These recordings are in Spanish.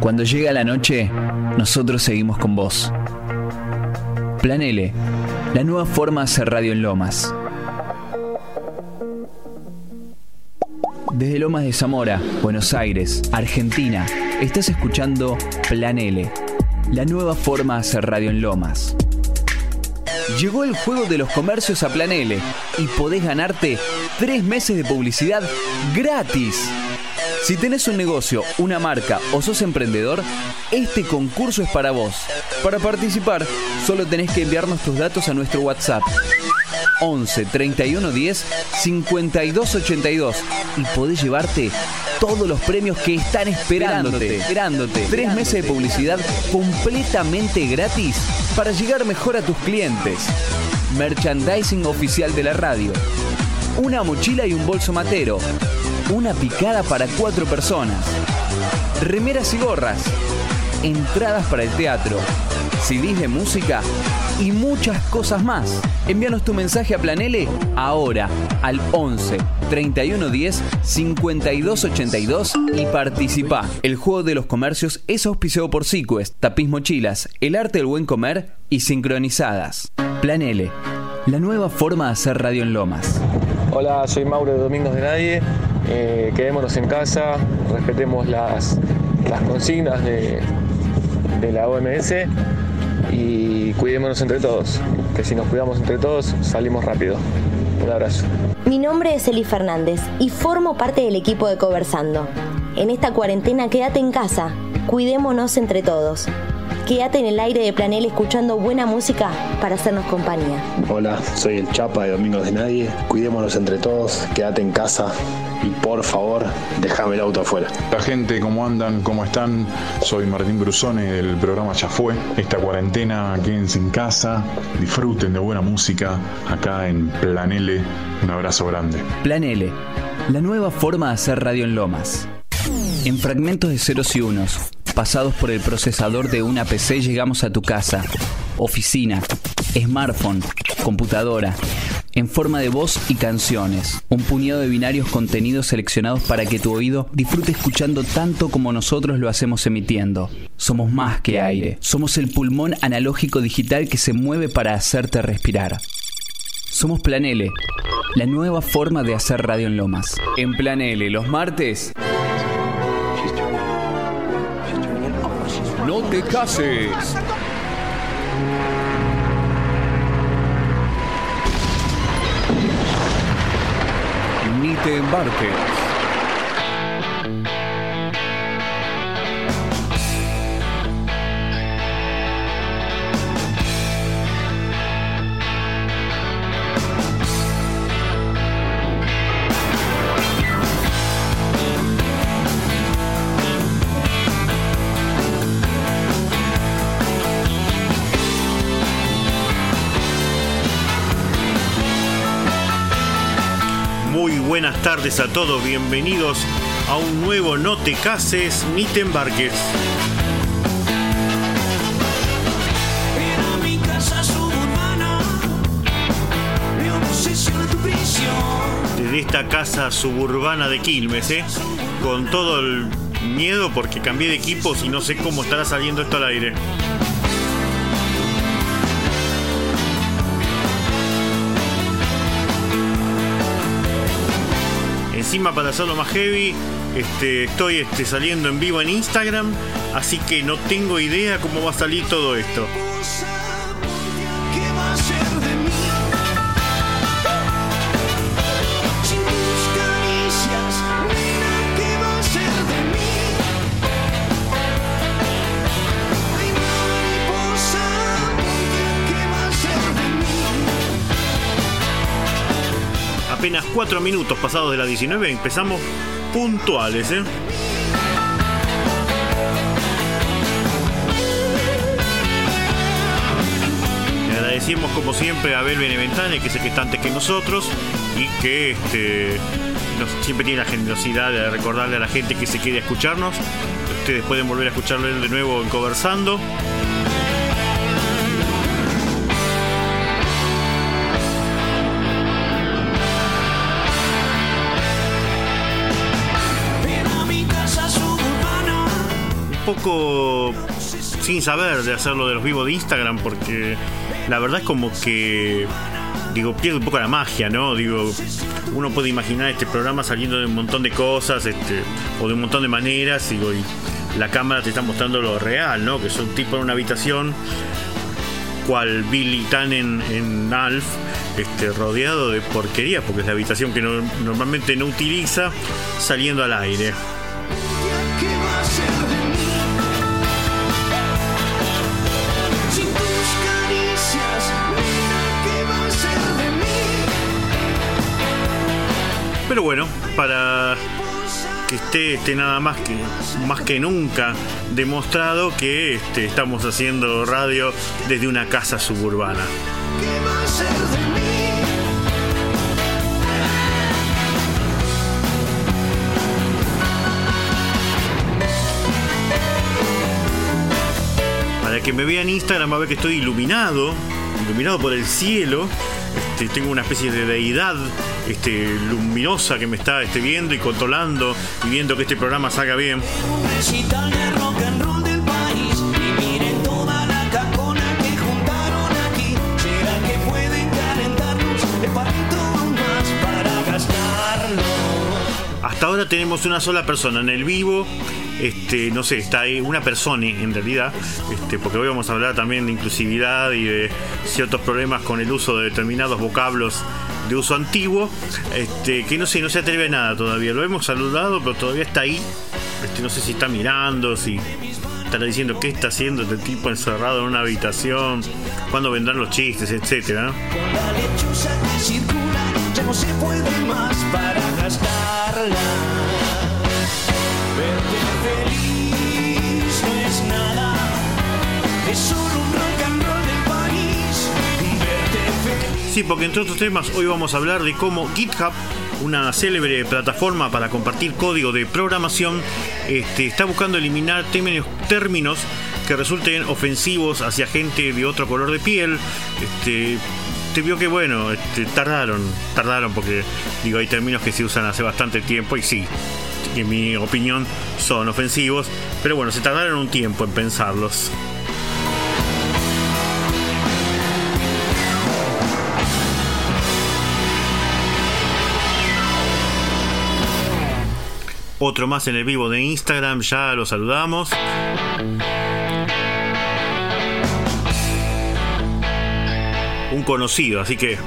Cuando llega la noche, nosotros seguimos con vos. Plan L, la nueva forma de hacer radio en Lomas. Desde Lomas de Zamora, Buenos Aires, Argentina, estás escuchando Plan L, la nueva forma de hacer radio en Lomas. Llegó el juego de los comercios a Plan L y podés ganarte tres meses de publicidad gratis. Si tenés un negocio, una marca o sos emprendedor, este concurso es para vos. Para participar, solo tenés que enviarnos tus datos a nuestro WhatsApp 11 31 10 52 82 y podés llevarte todos los premios que están esperándote. Esperándote. Tres meses de publicidad completamente gratis para llegar mejor a tus clientes. Merchandising oficial de la radio. Una mochila y un bolso matero. Una picada para cuatro personas. Remeras y gorras. Entradas para el teatro. CDs de música y muchas cosas más. Envíanos tu mensaje a Planele ahora al 11 31 10 52 82 y participa. El juego de los comercios es auspiciado por Sequest, Tapiz Mochilas, El Arte del Buen Comer y Sincronizadas. Planele, la nueva forma de hacer radio en Lomas. Hola, soy Mauro de Domingos de Nadie. Eh, quedémonos en casa, respetemos las, las consignas de, de la OMS y cuidémonos entre todos, que si nos cuidamos entre todos salimos rápido. Un abrazo. Mi nombre es Eli Fernández y formo parte del equipo de Conversando. En esta cuarentena quédate en casa, cuidémonos entre todos. Quédate en el aire de Planel escuchando buena música para hacernos compañía. Hola, soy el Chapa de Domingos de Nadie. Cuidémonos entre todos, quédate en casa y por favor, déjame el auto afuera. La gente, ¿cómo andan? ¿Cómo están? Soy Martín Brusone del programa Ya Fue. Esta cuarentena, quédense en casa, disfruten de buena música acá en Plan L. Un abrazo grande. Plan L, la nueva forma de hacer radio en Lomas. En fragmentos de ceros y unos, pasados por el procesador de una PC, llegamos a tu casa, oficina, smartphone, computadora, en forma de voz y canciones. Un puñado de binarios contenidos seleccionados para que tu oído disfrute escuchando tanto como nosotros lo hacemos emitiendo. Somos más que aire. Somos el pulmón analógico digital que se mueve para hacerte respirar. Somos Plan L, la nueva forma de hacer radio en Lomas. En Plan L, los martes. No te cases. Ni te embarques. Buenas tardes a todos, bienvenidos a un nuevo No te cases ni te embarques. Desde esta casa suburbana de Quilmes, ¿eh? con todo el miedo porque cambié de equipos y no sé cómo estará saliendo esto al aire. Encima para hacerlo más heavy, este, estoy este, saliendo en vivo en Instagram, así que no tengo idea cómo va a salir todo esto. Apenas 4 minutos pasados de las 19 empezamos puntuales, ¿eh? Le agradecemos como siempre a Abel Beneventane, que es el que está antes que nosotros y que este, siempre tiene la generosidad de recordarle a la gente que se quiere escucharnos. Ustedes pueden volver a escucharlo de nuevo en Conversando. Poco sin saber de hacerlo de los vivos de Instagram porque la verdad es como que digo, pierde un poco la magia, ¿no? Digo, uno puede imaginar este programa saliendo de un montón de cosas, este, o de un montón de maneras, digo, y la cámara te está mostrando lo real, ¿no? Que son tipo en una habitación, cual Billy Tan en, en Alf, este, rodeado de porquería, porque es la habitación que no- normalmente no utiliza, saliendo al aire. Pero bueno, para que esté, esté nada más que más que nunca demostrado que este, estamos haciendo radio desde una casa suburbana. Para que me vea en Instagram va a ver que estoy iluminado, iluminado por el cielo. Este, tengo una especie de deidad este, luminosa que me está este, viendo y controlando y viendo que este programa salga bien. Hasta ahora tenemos una sola persona en el vivo. Este, no sé, está ahí una persona en realidad, este, porque hoy vamos a hablar también de inclusividad y de ciertos problemas con el uso de determinados vocablos de uso antiguo, este, que no sé, no se atreve a nada todavía. Lo hemos saludado, pero todavía está ahí. No sé si está mirando, si estará diciendo qué está haciendo este tipo encerrado en una habitación, cuándo vendrán los chistes, etcétera. no se puede más para gastarla. Sí, porque entre otros temas hoy vamos a hablar de cómo GitHub, una célebre plataforma para compartir código de programación, este, está buscando eliminar términos, términos que resulten ofensivos hacia gente de otro color de piel. Este, te vio que bueno, este, tardaron, tardaron porque digo hay términos que se usan hace bastante tiempo y sí, en mi opinión son ofensivos, pero bueno, se tardaron un tiempo en pensarlos. Otro más en el vivo de Instagram, ya lo saludamos. Un conocido, así que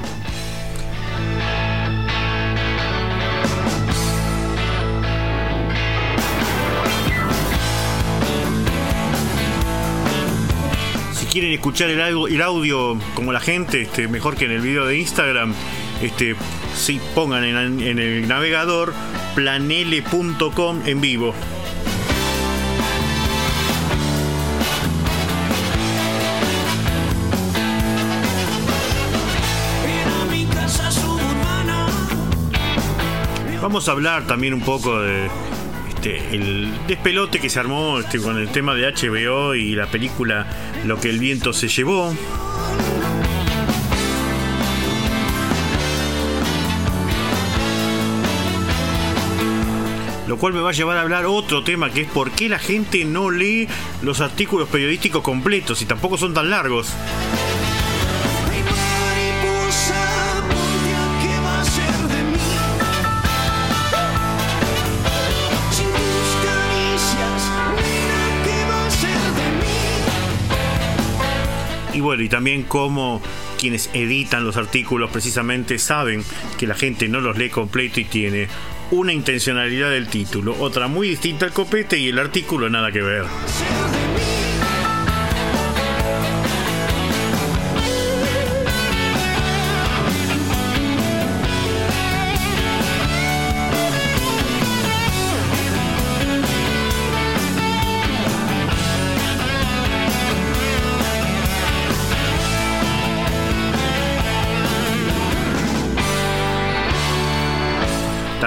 si quieren escuchar el audio, como la gente, este, mejor que en el video de Instagram, este, sí, pongan en el navegador planele.com en vivo. Vamos a hablar también un poco de este, el despelote que se armó este, con el tema de HBO y la película Lo que el viento se llevó. Cual me va a llevar a hablar otro tema que es por qué la gente no lee los artículos periodísticos completos y tampoco son tan largos. Y bueno, y también cómo quienes editan los artículos precisamente saben que la gente no los lee completo y tiene una intencionalidad del título, otra muy distinta al copete y el artículo nada que ver.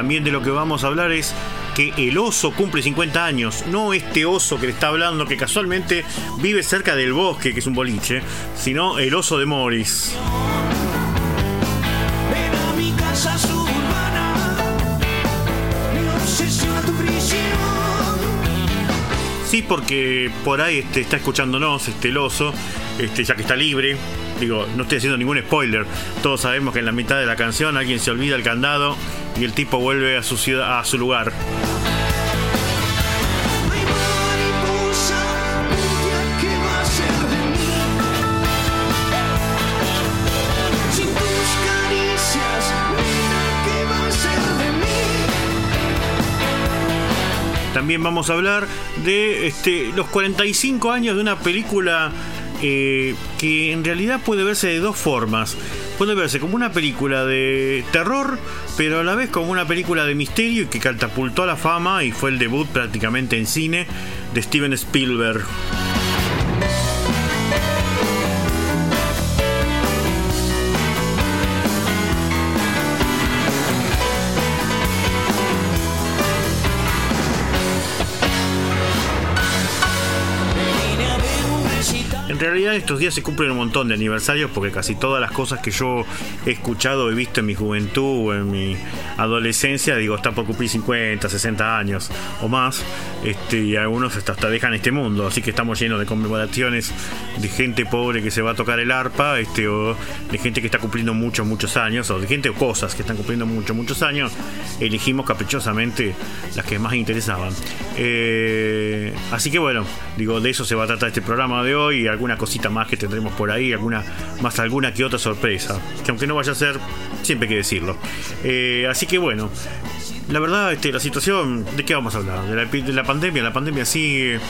También de lo que vamos a hablar es que el oso cumple 50 años, no este oso que le está hablando que casualmente vive cerca del bosque, que es un boliche, sino el oso de Morris. Sí, porque por ahí este, está escuchándonos este el oso, este, ya que está libre. Digo, no estoy haciendo ningún spoiler. Todos sabemos que en la mitad de la canción alguien se olvida el candado y el tipo vuelve a su ciudad, a su lugar. También vamos a hablar de este, los 45 años de una película que en realidad puede verse de dos formas. Puede verse como una película de terror, pero a la vez como una película de misterio que catapultó a la fama y fue el debut prácticamente en cine de Steven Spielberg. Realidad estos días se cumplen un montón de aniversarios porque casi todas las cosas que yo he escuchado, he visto en mi juventud o en mi adolescencia, digo, está por cumplir 50, 60 años o más, este, y algunos hasta, hasta dejan este mundo, así que estamos llenos de conmemoraciones de gente pobre que se va a tocar el arpa, este, o de gente que está cumpliendo muchos, muchos años, o de gente o cosas que están cumpliendo muchos, muchos años, elegimos caprichosamente las que más interesaban. Eh, así que bueno, digo, de eso se va a tratar este programa de hoy. Alguna cosita más que tendremos por ahí, alguna más alguna que otra sorpresa, que aunque no vaya a ser, siempre hay que decirlo. Eh, así que bueno, la verdad, este, la situación, ¿de qué vamos a hablar? De la, pandemia, la pandemia sigue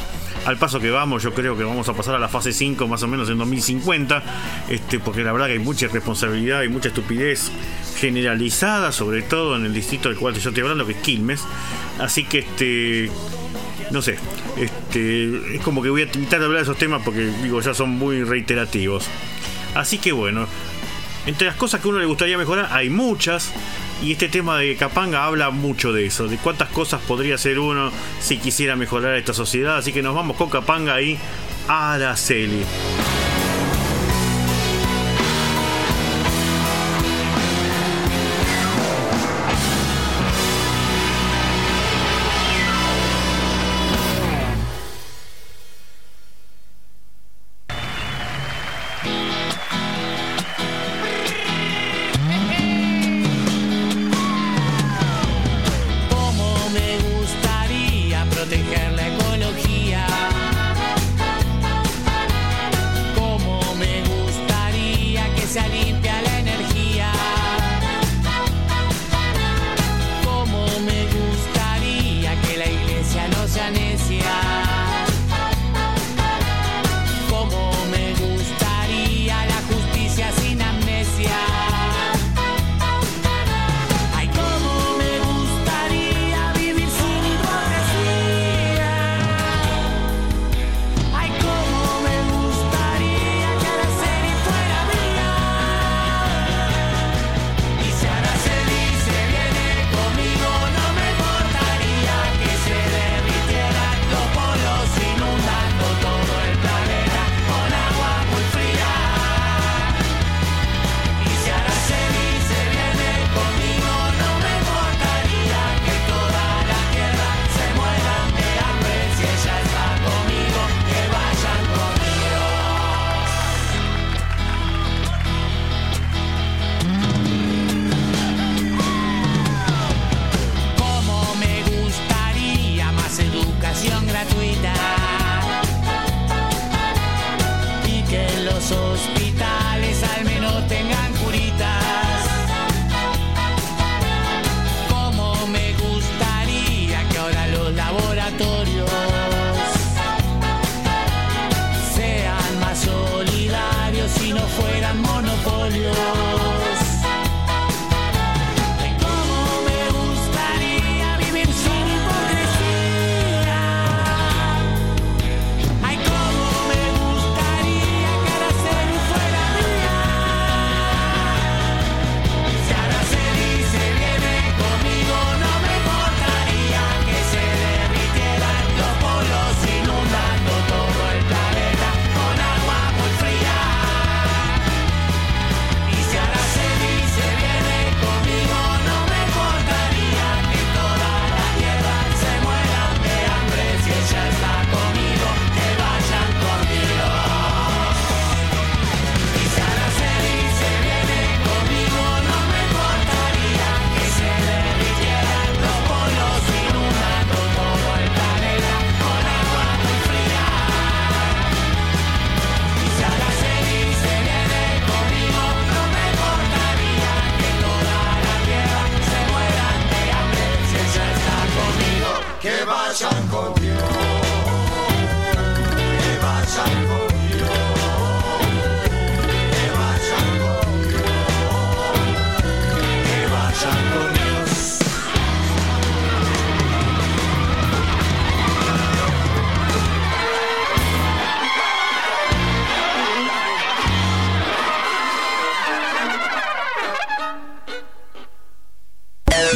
al paso que vamos, yo creo que vamos a pasar a la fase 5 más o menos en 2050, este, porque la verdad que hay mucha irresponsabilidad y mucha estupidez generalizada, sobre todo en el distrito del cual yo estoy hablando, que es Quilmes. Así que este no sé, este, es como que voy a de hablar de esos temas porque digo, ya son muy reiterativos. Así que bueno, entre las cosas que a uno le gustaría mejorar hay muchas. Y este tema de Capanga habla mucho de eso, de cuántas cosas podría hacer uno si quisiera mejorar esta sociedad. Así que nos vamos con Capanga y Araceli.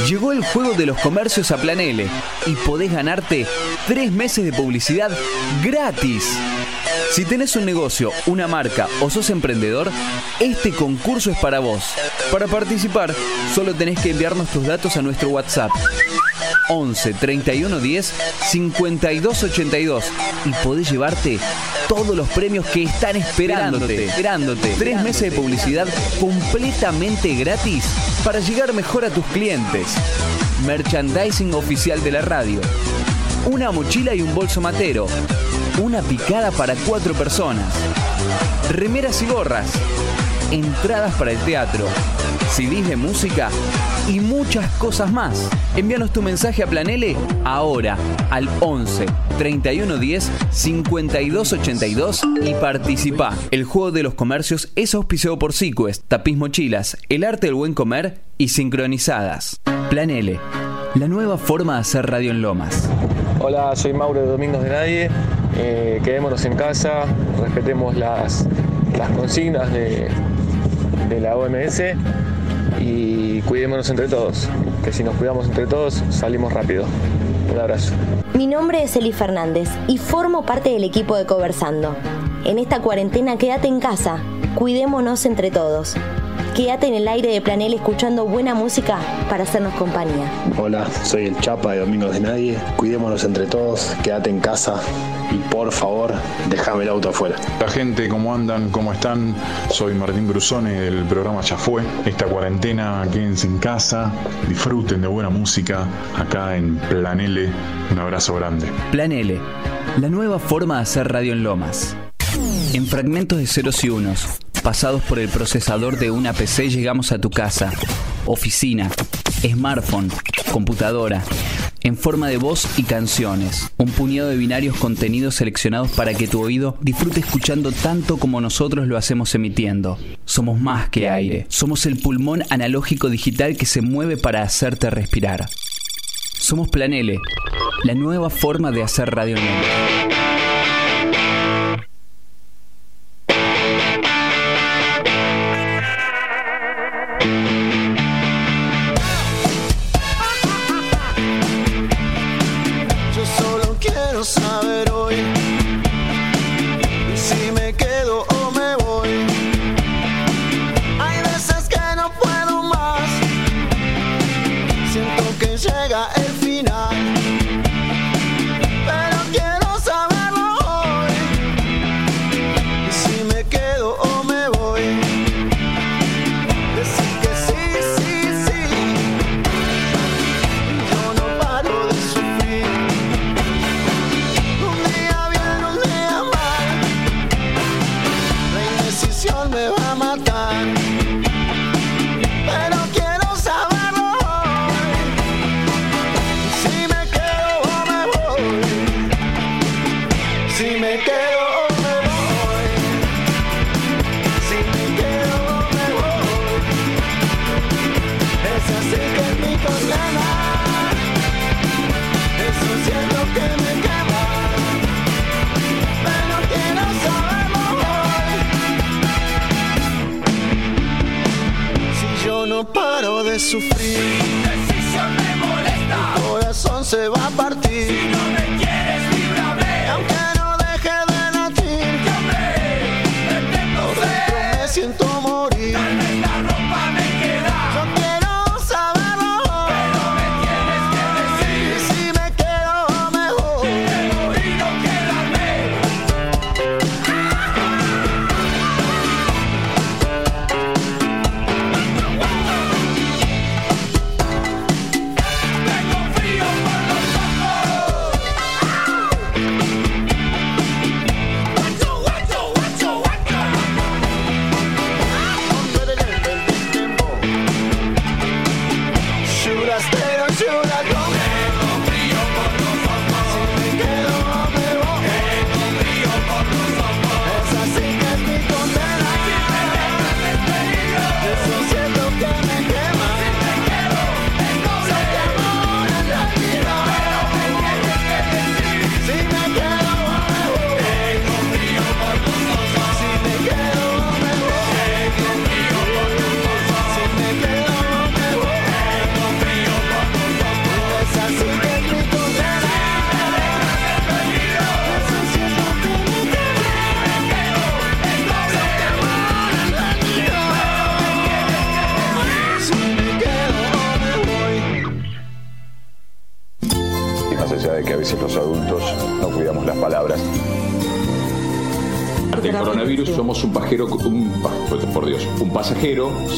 Llegó el juego de los comercios a Planele y podés ganarte tres meses de publicidad gratis. Si tenés un negocio, una marca o sos emprendedor, este concurso es para vos. Para participar, solo tenés que enviarnos tus datos a nuestro WhatsApp 11 31 10 52 82 y podés llevarte todos los premios que están esperándote. Esperándote. Tres meses de publicidad completamente gratis para llegar mejor a tus clientes. Merchandising oficial de la radio. Una mochila y un bolso matero. Una picada para cuatro personas. Remeras y gorras. Entradas para el teatro. CDs de música y muchas cosas más. Envíanos tu mensaje a Planele ahora al 11 31 10 52 82 y participa. El juego de los comercios es auspiciado por Sequest, Tapiz Mochilas, El Arte del Buen Comer y Sincronizadas. Planele, la nueva forma de hacer radio en Lomas. Hola, soy Mauro de Domingos de Nadie. Eh, quedémonos en casa, respetemos las, las consignas de, de la OMS y cuidémonos entre todos, que si nos cuidamos entre todos salimos rápido. Un abrazo. Mi nombre es Eli Fernández y formo parte del equipo de Conversando. En esta cuarentena quédate en casa, cuidémonos entre todos. Quédate en el aire de Planel escuchando buena música para hacernos compañía. Hola, soy el Chapa de Domingos de Nadie. Cuidémonos entre todos, quédate en casa y por favor, déjame el auto afuera. La gente, ¿cómo andan? ¿Cómo están? Soy Martín Brusone del programa Ya Fue. Esta cuarentena, quédense en casa, disfruten de buena música acá en Plan L. Un abrazo grande. Plan L, la nueva forma de hacer radio en Lomas. En fragmentos de ceros y unos, pasados por el procesador de una PC, llegamos a tu casa, oficina, smartphone, computadora, en forma de voz y canciones. Un puñado de binarios contenidos seleccionados para que tu oído disfrute escuchando tanto como nosotros lo hacemos emitiendo. Somos más que aire. Somos el pulmón analógico digital que se mueve para hacerte respirar. Somos Planele, la nueva forma de hacer radio en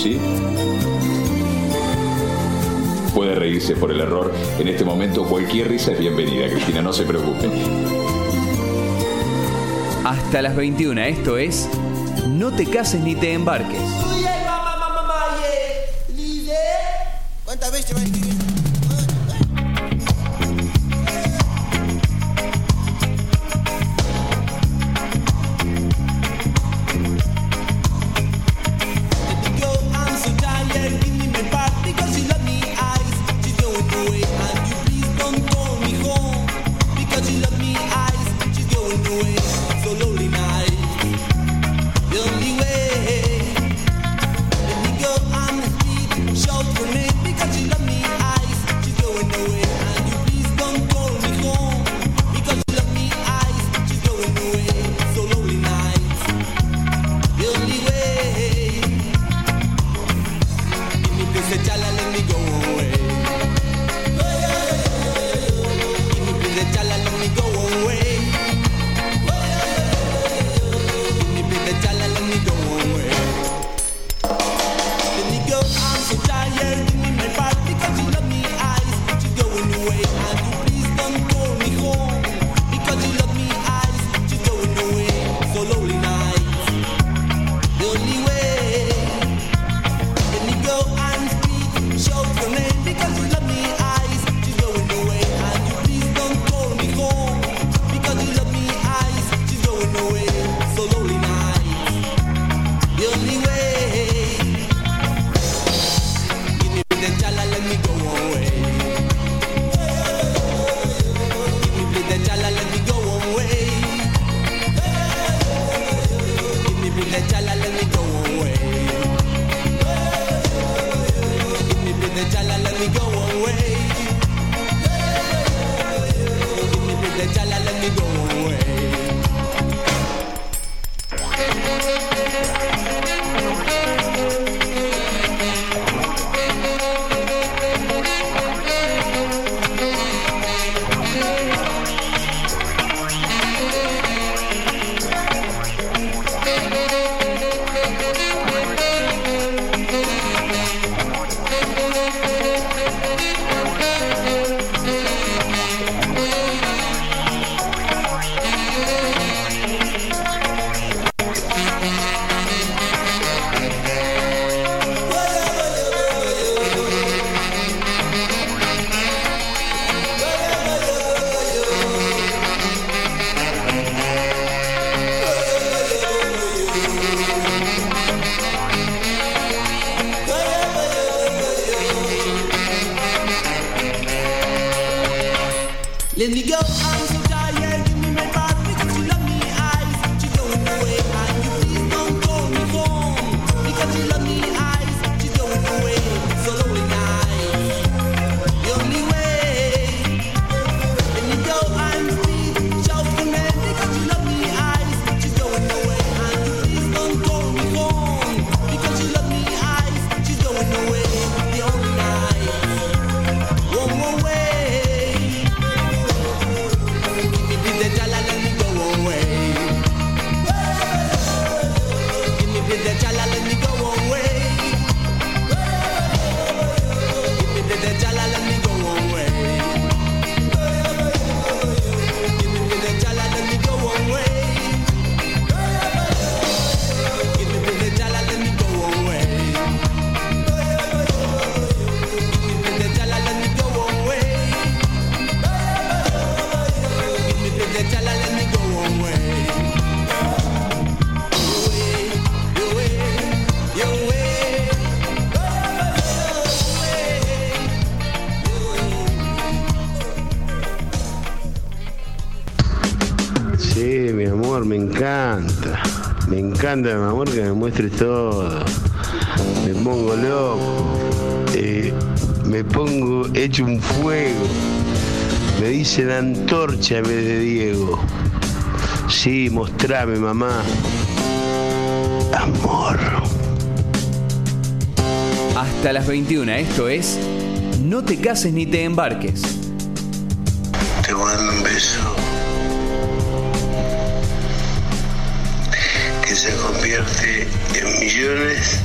sí puede reírse por el error. En este momento cualquier risa es bienvenida, Cristina, no se preocupe. Hasta las 21, esto es No te cases ni te embarques. ¿Cuántas veces encanta, mi amor, que me muestres todo. Me pongo loco. Eh, me pongo hecho un fuego. Me dice la antorcha en vez de Diego. Sí, mostrame, mamá. Amor. Hasta las 21, esto es No te cases ni te embarques. Te mando un beso. en millones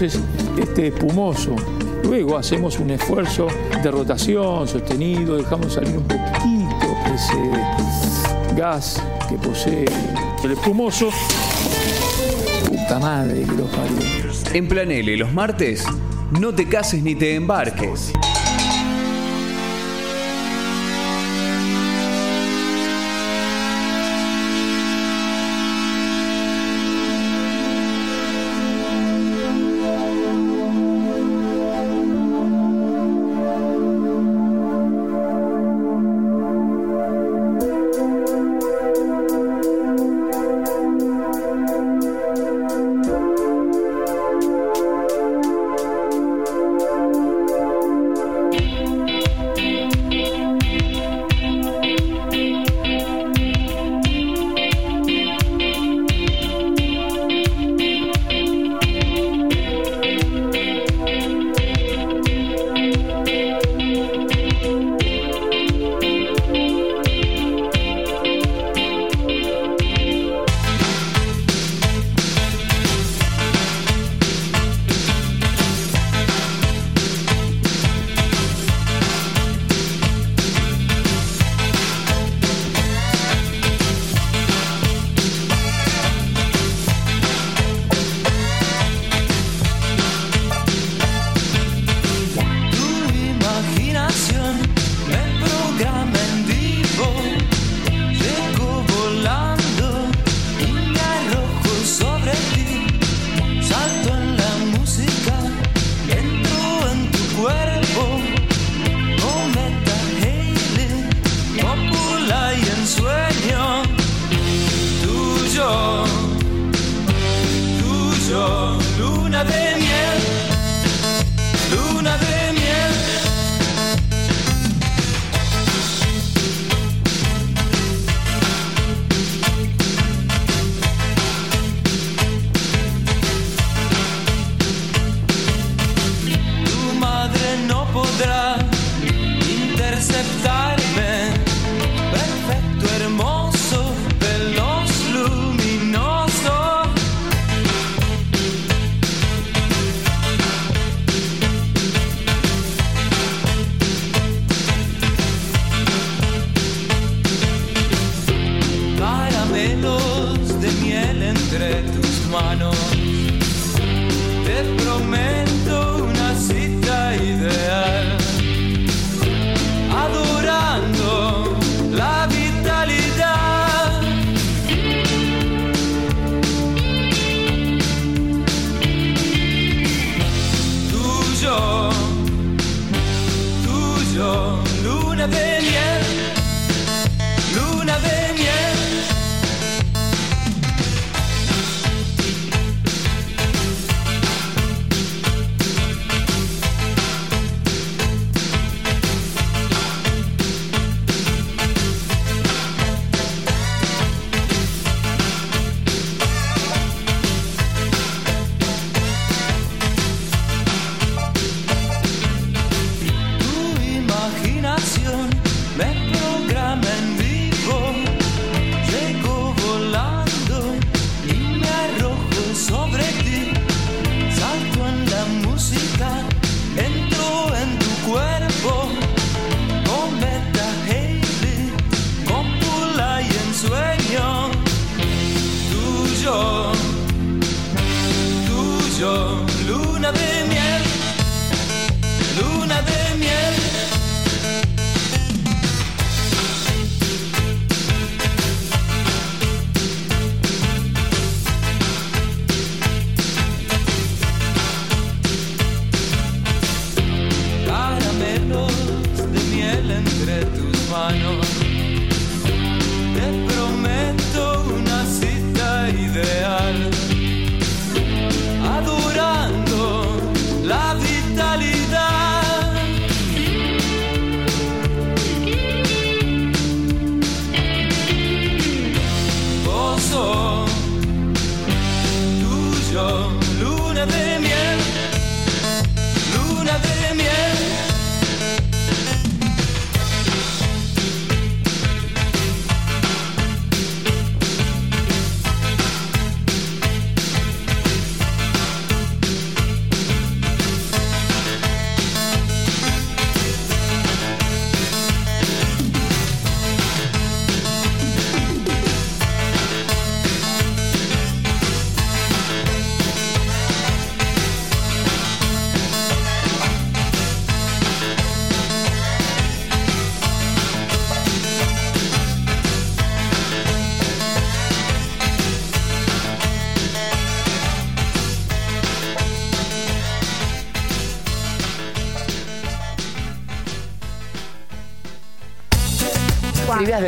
este espumoso. Luego hacemos un esfuerzo de rotación sostenido, dejamos salir un poquito ese gas que posee el espumoso. Puta madre que lo parió. En Planele, los martes, no te cases ni te embarques.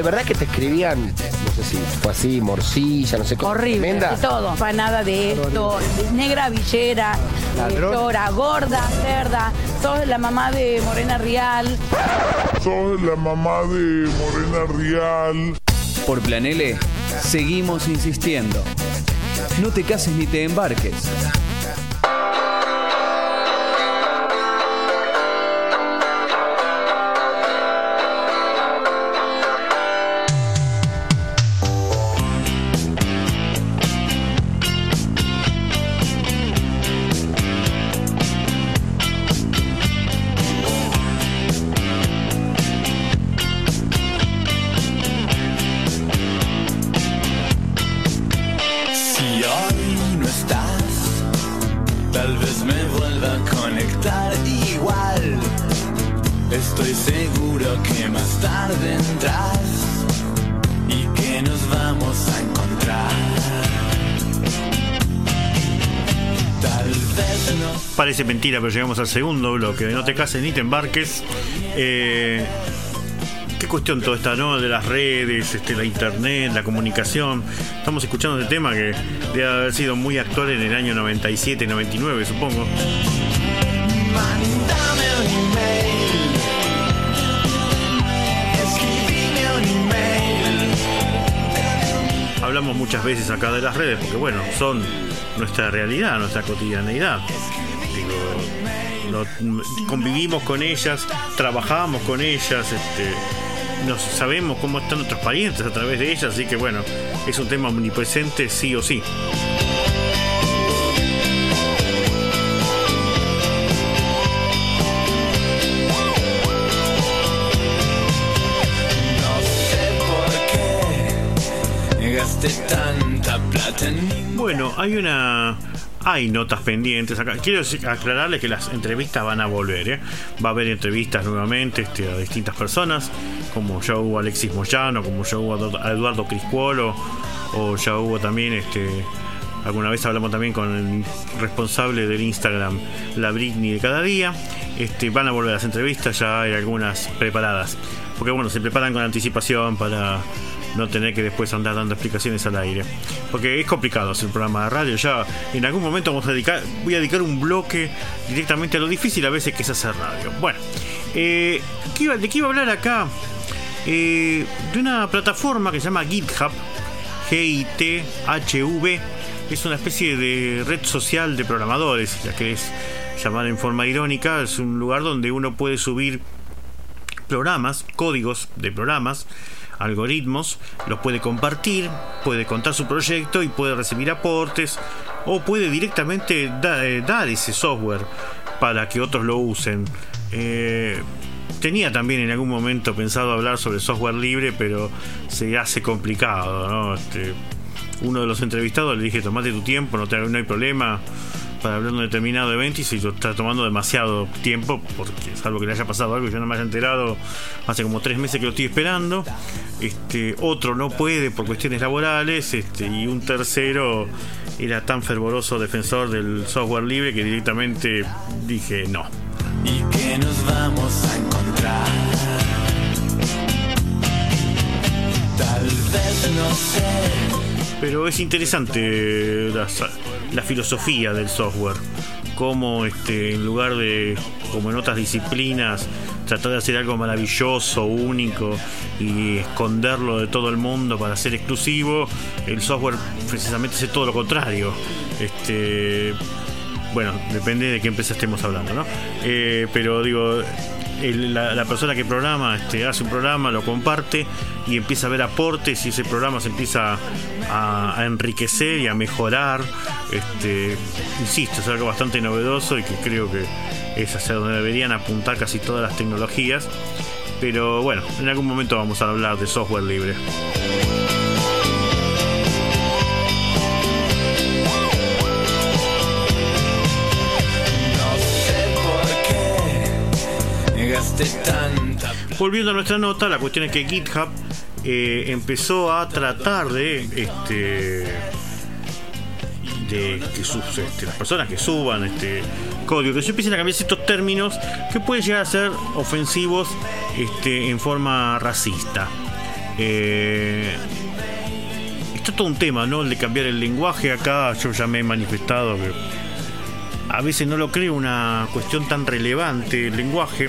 de verdad que te escribían, no sé si fue así, morcilla, no sé cómo. Horrible. Tremenda. De todo. Panada de esto, negra villera, eh, llora, gorda, cerda. Sos la mamá de Morena Real. Sos la mamá de Morena Real. Por Planele, seguimos insistiendo. No te cases ni te embarques. mentira, pero llegamos al segundo bloque. No te cases ni te embarques. Eh, qué cuestión toda esta, ¿no? De las redes, este, la internet, la comunicación. Estamos escuchando este tema que debe haber sido muy actual en el año 97, 99, supongo. Hablamos muchas veces acá de las redes porque bueno, son nuestra realidad, nuestra cotidianeidad. Convivimos con ellas, trabajamos con ellas, este, nos sabemos cómo están nuestros parientes a través de ellas, así que bueno, es un tema omnipresente sí o sí. Bueno, hay una. Hay notas pendientes acá. Quiero aclararles que las entrevistas van a volver. ¿eh? Va a haber entrevistas nuevamente este, a distintas personas, como ya hubo Alexis Moyano, como ya hubo a Eduardo Criscuolo, o ya hubo también este. Alguna vez hablamos también con el responsable del Instagram, la Britney de cada día. Este, van a volver las entrevistas, ya hay algunas preparadas. Porque bueno, se preparan con anticipación para no tener que después andar dando explicaciones al aire. Porque es complicado hacer un programa de radio. Ya en algún momento vamos a dedicar, voy a dedicar un bloque directamente a lo difícil a veces que es hacer radio. Bueno, eh, ¿qué iba- ¿de qué iba a hablar acá? Eh, de una plataforma que se llama GitHub, G-I-T-H-V. Es una especie de red social de programadores, si la querés llamar en forma irónica. Es un lugar donde uno puede subir programas, códigos de programas, algoritmos, los puede compartir, puede contar su proyecto y puede recibir aportes o puede directamente eh, dar ese software para que otros lo usen. Eh, tenía también en algún momento pensado hablar sobre software libre, pero se hace complicado, ¿no? Este, uno de los entrevistados le dije, tomate tu tiempo, no, te, no hay problema para hablar de un determinado evento y si lo está tomando demasiado tiempo, porque salvo que le haya pasado algo y yo no me haya enterado hace como tres meses que lo estoy esperando, este, otro no puede por cuestiones laborales, este, y un tercero era tan fervoroso defensor del software libre que directamente dije no. y que nos vamos a encontrar. Tal vez no sé. Pero es interesante la, filosofía del software. Cómo este, en lugar de, como en otras disciplinas, tratar de hacer algo maravilloso, único y esconderlo de todo el mundo para ser exclusivo, el software precisamente hace todo lo contrario. Este, bueno, depende de qué empresa estemos hablando, ¿no? Eh, pero digo, la, persona que programa este, hace un programa, lo comparte y empieza a ver aportes y ese programa se empieza a, a enriquecer y a mejorar. Este, insisto, es algo bastante novedoso y que creo que es hacia donde deberían apuntar casi todas las tecnologías. Pero bueno, en algún momento vamos a hablar de software libre. Volviendo a nuestra nota, la cuestión es que GitHub eh, empezó a tratar de este que este, las personas que suban este código que se empiecen a cambiar ciertos términos que pueden llegar a ser ofensivos en forma racista. Eh, está todo un tema, ¿no? El de cambiar el lenguaje acá, yo ya me he manifestado que a veces no lo creo una cuestión tan relevante el lenguaje.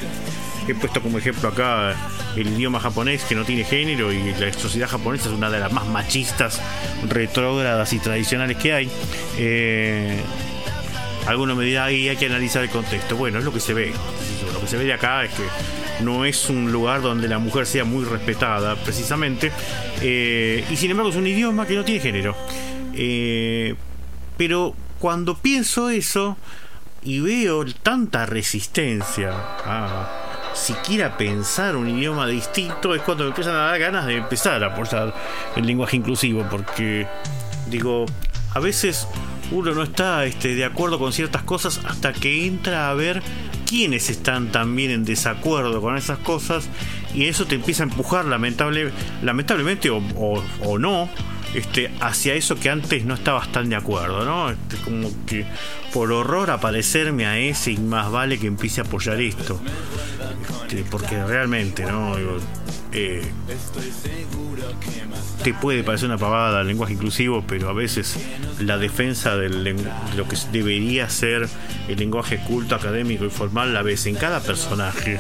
He puesto como ejemplo acá el idioma japonés que no tiene género y la sociedad japonesa es una de las más machistas, retrógradas y tradicionales que hay. Eh, alguno ahí hay que analizar el contexto. Bueno, es lo que se ve. Lo que se ve de acá es que no es un lugar donde la mujer sea muy respetada, precisamente. Eh, y sin embargo es un idioma que no tiene género. Eh, pero cuando pienso eso y veo tanta resistencia a siquiera pensar un idioma distinto, es cuando me empiezan a dar ganas de empezar a apoyar el lenguaje inclusivo, porque digo, a veces uno no está este, de acuerdo con ciertas cosas hasta que entra a ver quiénes están también en desacuerdo con esas cosas y eso te empieza a empujar lamentable, lamentablemente o no este, hacia eso que antes no estabas tan de acuerdo, ¿no? Este, como que por horror a parecerme a ese y más vale que empiece a apoyar esto. Este, porque realmente, ¿no? Digo, eh, te puede parecer una pavada el lenguaje inclusivo, pero a veces la defensa de lo que debería ser el lenguaje culto, académico y formal la ves en cada personaje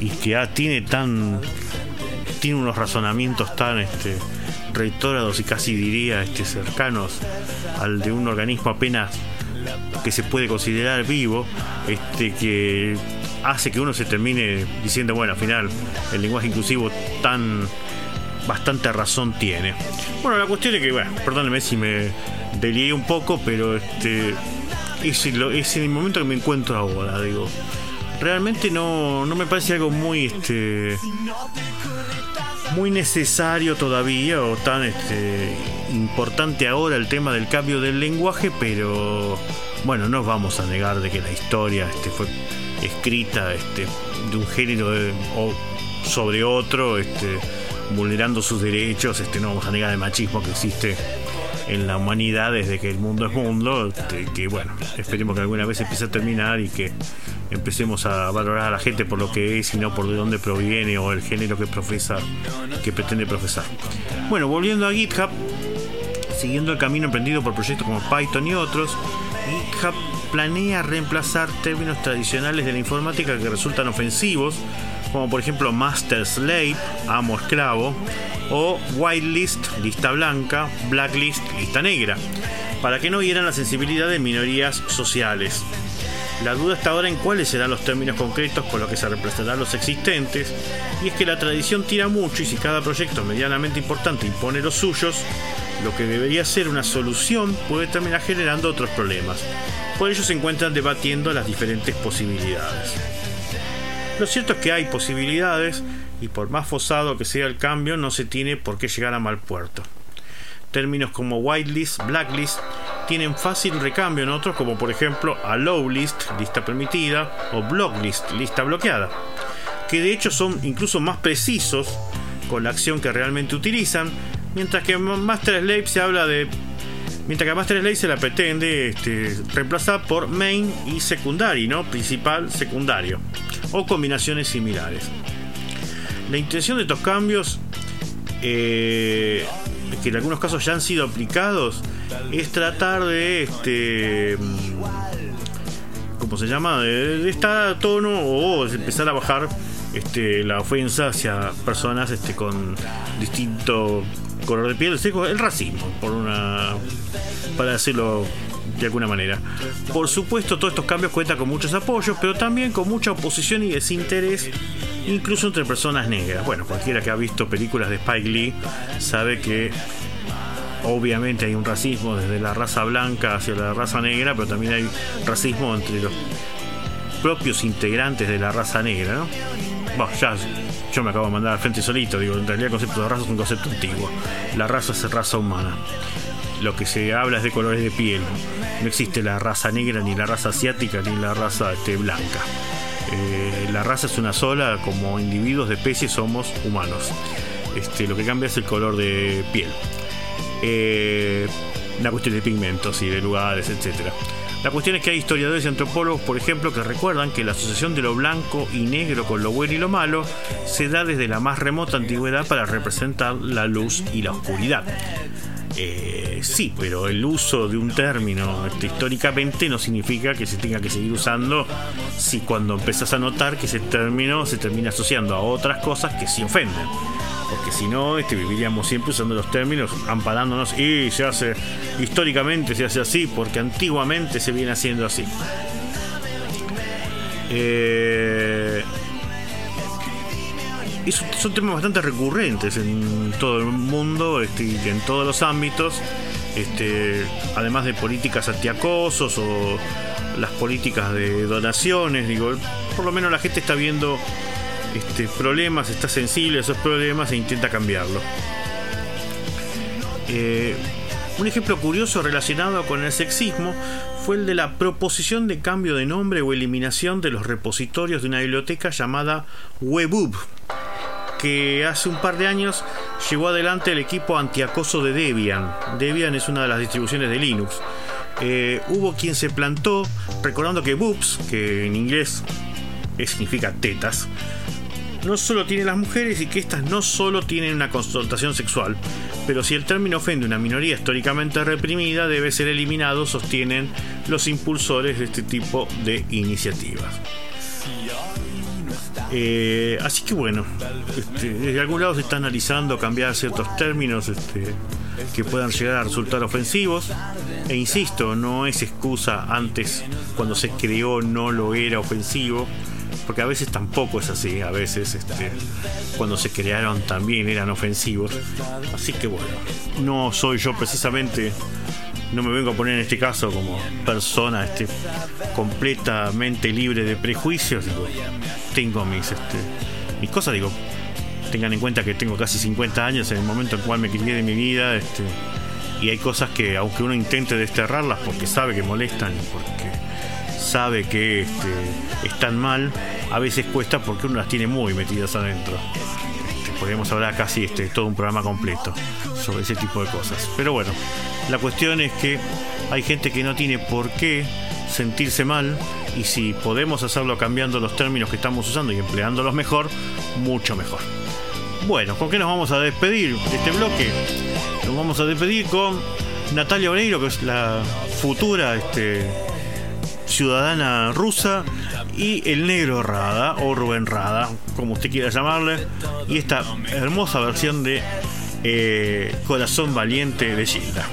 y que ah, tiene tan tiene unos razonamientos tan este, retrógrados y casi diría este, cercanos al de un organismo apenas que se puede considerar vivo, este, que hace que uno se termine diciendo, bueno, al final el lenguaje inclusivo tan bastante razón tiene. Bueno, la cuestión es que, bueno, perdónenme si me delié un poco, pero este es, lo- es en el momento que me encuentro ahora, digo. Realmente no, no me parece algo muy este muy necesario todavía o tan este, importante ahora el tema del cambio del lenguaje, pero bueno, no vamos a negar de que la historia este, fue escrita este, de un género de- o sobre otro, este, vulnerando sus derechos, este, no vamos a negar el machismo que existe en la humanidad desde que el mundo es mundo, este, que bueno, esperemos que alguna vez empiece a terminar y que empecemos a valorar a la gente por lo que es y no por de dónde proviene o el género que pretende profesar. Bueno, volviendo a GitHub, siguiendo el camino emprendido por proyectos como Python y otros, GitHub planea reemplazar términos tradicionales de la informática que resultan ofensivos, como por ejemplo master slave, amo esclavo, o whitelist, lista blanca, blacklist, lista negra, para que no hieran la sensibilidad de minorías sociales. La duda está ahora en cuáles serán los términos concretos con los que se reemplazarán los existentes, y es que la tradición tira mucho y si cada proyecto medianamente importante impone los suyos, lo que debería ser una solución puede terminar generando otros problemas. Por ello se encuentran debatiendo las diferentes posibilidades. Lo cierto es que hay posibilidades y por más forzado que sea el cambio no se tiene por qué llegar a mal puerto. Términos como whitelist, blacklist tienen fácil recambio en otros como por ejemplo allow list, lista permitida, o blocklist, lista bloqueada, que de hecho son incluso más precisos con la acción que realmente utilizan, mientras que Master Slave se habla de Mientras que a Master Slave se la pretende este, reemplazar por main y secondary, ¿no? Principal, secundario. O combinaciones similares. La intención de estos cambios, eh, que en algunos casos ya han sido aplicados, es tratar de este. ¿Cómo se llama? De, estar a tono o empezar a bajar este, la ofensa hacia personas este, con distinto color de piel, el racismo, por una. para decirlo de alguna manera. Por supuesto, todos estos cambios cuentan con muchos apoyos, pero también con mucha oposición y desinterés, incluso entre personas negras. Bueno, cualquiera que ha visto películas de Spike Lee sabe que obviamente hay un racismo desde la raza blanca hacia la raza negra, pero también hay racismo entre los propios integrantes de la raza negra, ¿no? Bueno, ya yo me acabo de mandar al frente solito, digo, en realidad el concepto de raza es un concepto antiguo. La raza es raza humana. Lo que se habla es de colores de piel. No existe la raza negra, ni la raza asiática, ni la raza este, blanca. Eh, la raza es una sola, como individuos de especie somos humanos. Este, lo que cambia es el color de piel. Eh, la cuestión de pigmentos y de lugares, etcétera. La cuestión es que hay historiadores y antropólogos, por ejemplo, que recuerdan que la asociación de lo blanco y negro con lo bueno y lo malo se da desde la más remota antigüedad para representar la luz y la oscuridad. Eh, sí, pero el uso de un término este, históricamente no significa que se tenga que seguir usando si cuando empezás a notar que ese término se termina asociando a otras cosas que sí ofenden. Porque si no, este, viviríamos siempre usando los términos, amparándonos y se hace, históricamente se hace así, porque antiguamente se viene haciendo así. Eh, y son, temas bastante recurrentes en todo el mundo este, en todos los ámbitos. Este, además de políticas antiacosos o las políticas de donaciones, digo, por lo menos la gente está viendo este, problemas, está sensible a esos problemas e intenta cambiarlo. Eh, un ejemplo curioso relacionado con el sexismo fue el de la proposición de cambio de nombre o eliminación de los repositorios de una biblioteca llamada Webub, que hace un par de años llevó adelante el equipo antiacoso de Debian. Debian es una de las distribuciones de Linux. Eh, hubo quien se plantó, recordando que boobs, que en inglés significa tetas, no solo tienen las mujeres y que éstas no solo tienen una connotación sexual, pero si el término ofende una minoría históricamente reprimida, debe ser eliminado, sostienen los impulsores de este tipo de iniciativas. Eh, así que bueno, este, desde algún lado se está analizando cambiar ciertos términos este, que puedan llegar a resultar ofensivos. E insisto, no es excusa antes cuando se creó no lo era ofensivo, porque a veces tampoco es así, a veces este, cuando se crearon también eran ofensivos. Así que bueno, no soy yo precisamente no me vengo a poner en este caso como persona este, completamente libre de prejuicios. Digo, tengo mis, este, mis cosas, digo, tengan en cuenta que tengo casi 50 años en el momento en el cual me crié de mi vida. Este, y hay cosas que, aunque uno intente desterrarlas porque sabe que molestan porque sabe que este, están mal, a veces cuesta porque uno las tiene muy metidas adentro. Este, podríamos hablar casi este, todo un programa completo sobre ese tipo de cosas. Pero bueno, la cuestión es que hay gente que no tiene por qué sentirse mal y si podemos hacerlo cambiando los términos que estamos usando y empleándolos mejor, mucho mejor. Bueno, ¿con qué nos vamos a despedir de este bloque? Nos vamos a despedir con Natalia Oreiro, que es la futura este, ciudadana rusa, y el negro Rada, o Rubén Rada, como usted quiera llamarle, y esta hermosa versión de eh, Corazón Valiente de Gilda.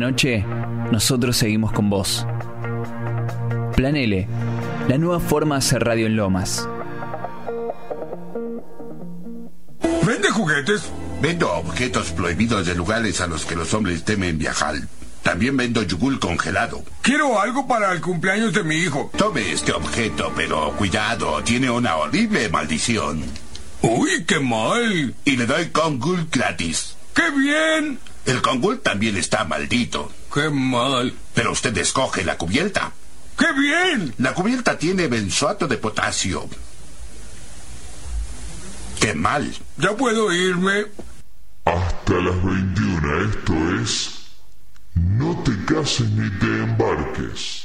Noche, nosotros seguimos con vos. Plan L, la nueva forma de hacer radio en Lomas. ¿Vende juguetes? Vendo objetos prohibidos de lugares a los que los hombres temen viajar. También vendo yugul congelado. Quiero algo para el cumpleaños de mi hijo. Tome este objeto, pero cuidado, tiene una horrible maldición. Uy, qué mal. Y le doy Kongul gratis. ¡Qué bien! El Kongul también está maldito. ¡Qué mal! Pero usted escoge la cubierta. ¡Qué bien! La cubierta tiene benzoato de potasio. ¡Qué mal! ¿Ya puedo irme? Hasta las 21 esto es... No te cases ni te embarques.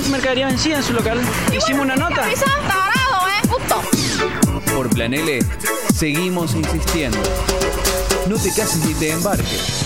Su mercadería vencida en su local. Hicimos una nota. ¿eh? Por Plan L, seguimos insistiendo. No te cases ni te embarques.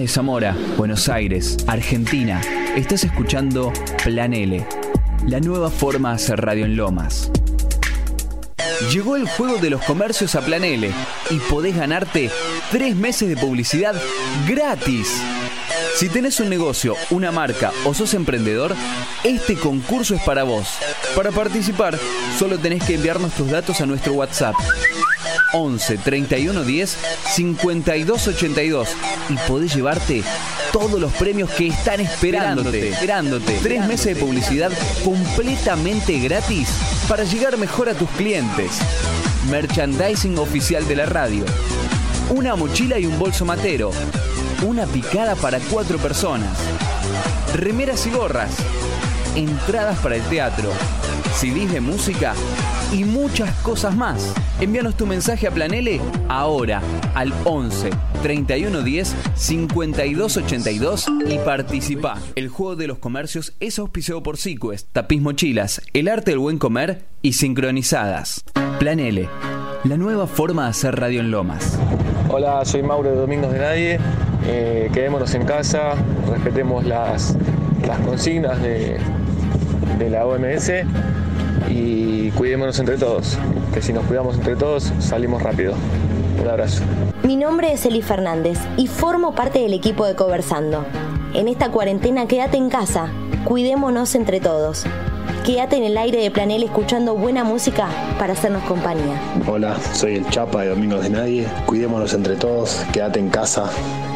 De Zamora, Buenos Aires, Argentina, estás escuchando Plan L, la nueva forma de hacer radio en Lomas. Llegó el juego de los comercios a Plan L y podés ganarte tres meses de publicidad gratis. Si tenés un negocio, una marca o sos emprendedor, este concurso es para vos. Para participar, solo tenés que enviarnos tus datos a nuestro WhatsApp 11 31 10 52 82 y podés llevarte todos los premios que están esperándote. Esperándote. Tres meses de publicidad completamente gratis para llegar mejor a tus clientes. Merchandising oficial de la radio. Una mochila y un bolso matero. Una picada para cuatro personas. Remeras y gorras. Entradas para el teatro. CDs de música y muchas cosas más. Envíanos tu mensaje a Planele ahora al 11 31 10 52 82 y participa. El juego de los comercios es auspiciado por Sequest, Tapiz Mochilas, El Arte del Buen Comer y Sincronizadas. Planele, la nueva forma de hacer radio en Lomas. Hola, soy Mauro de Domingos de Nadie. Eh, quedémonos en casa, respetemos las, las consignas de, de la OMS y cuidémonos entre todos, que si nos cuidamos entre todos salimos rápido. Un abrazo. Mi nombre es Eli Fernández y formo parte del equipo de Conversando. En esta cuarentena quédate en casa, cuidémonos entre todos. Quédate en el aire de Planel escuchando buena música para hacernos compañía. Hola, soy el Chapa de Domingos de Nadie. Cuidémonos entre todos, quédate en casa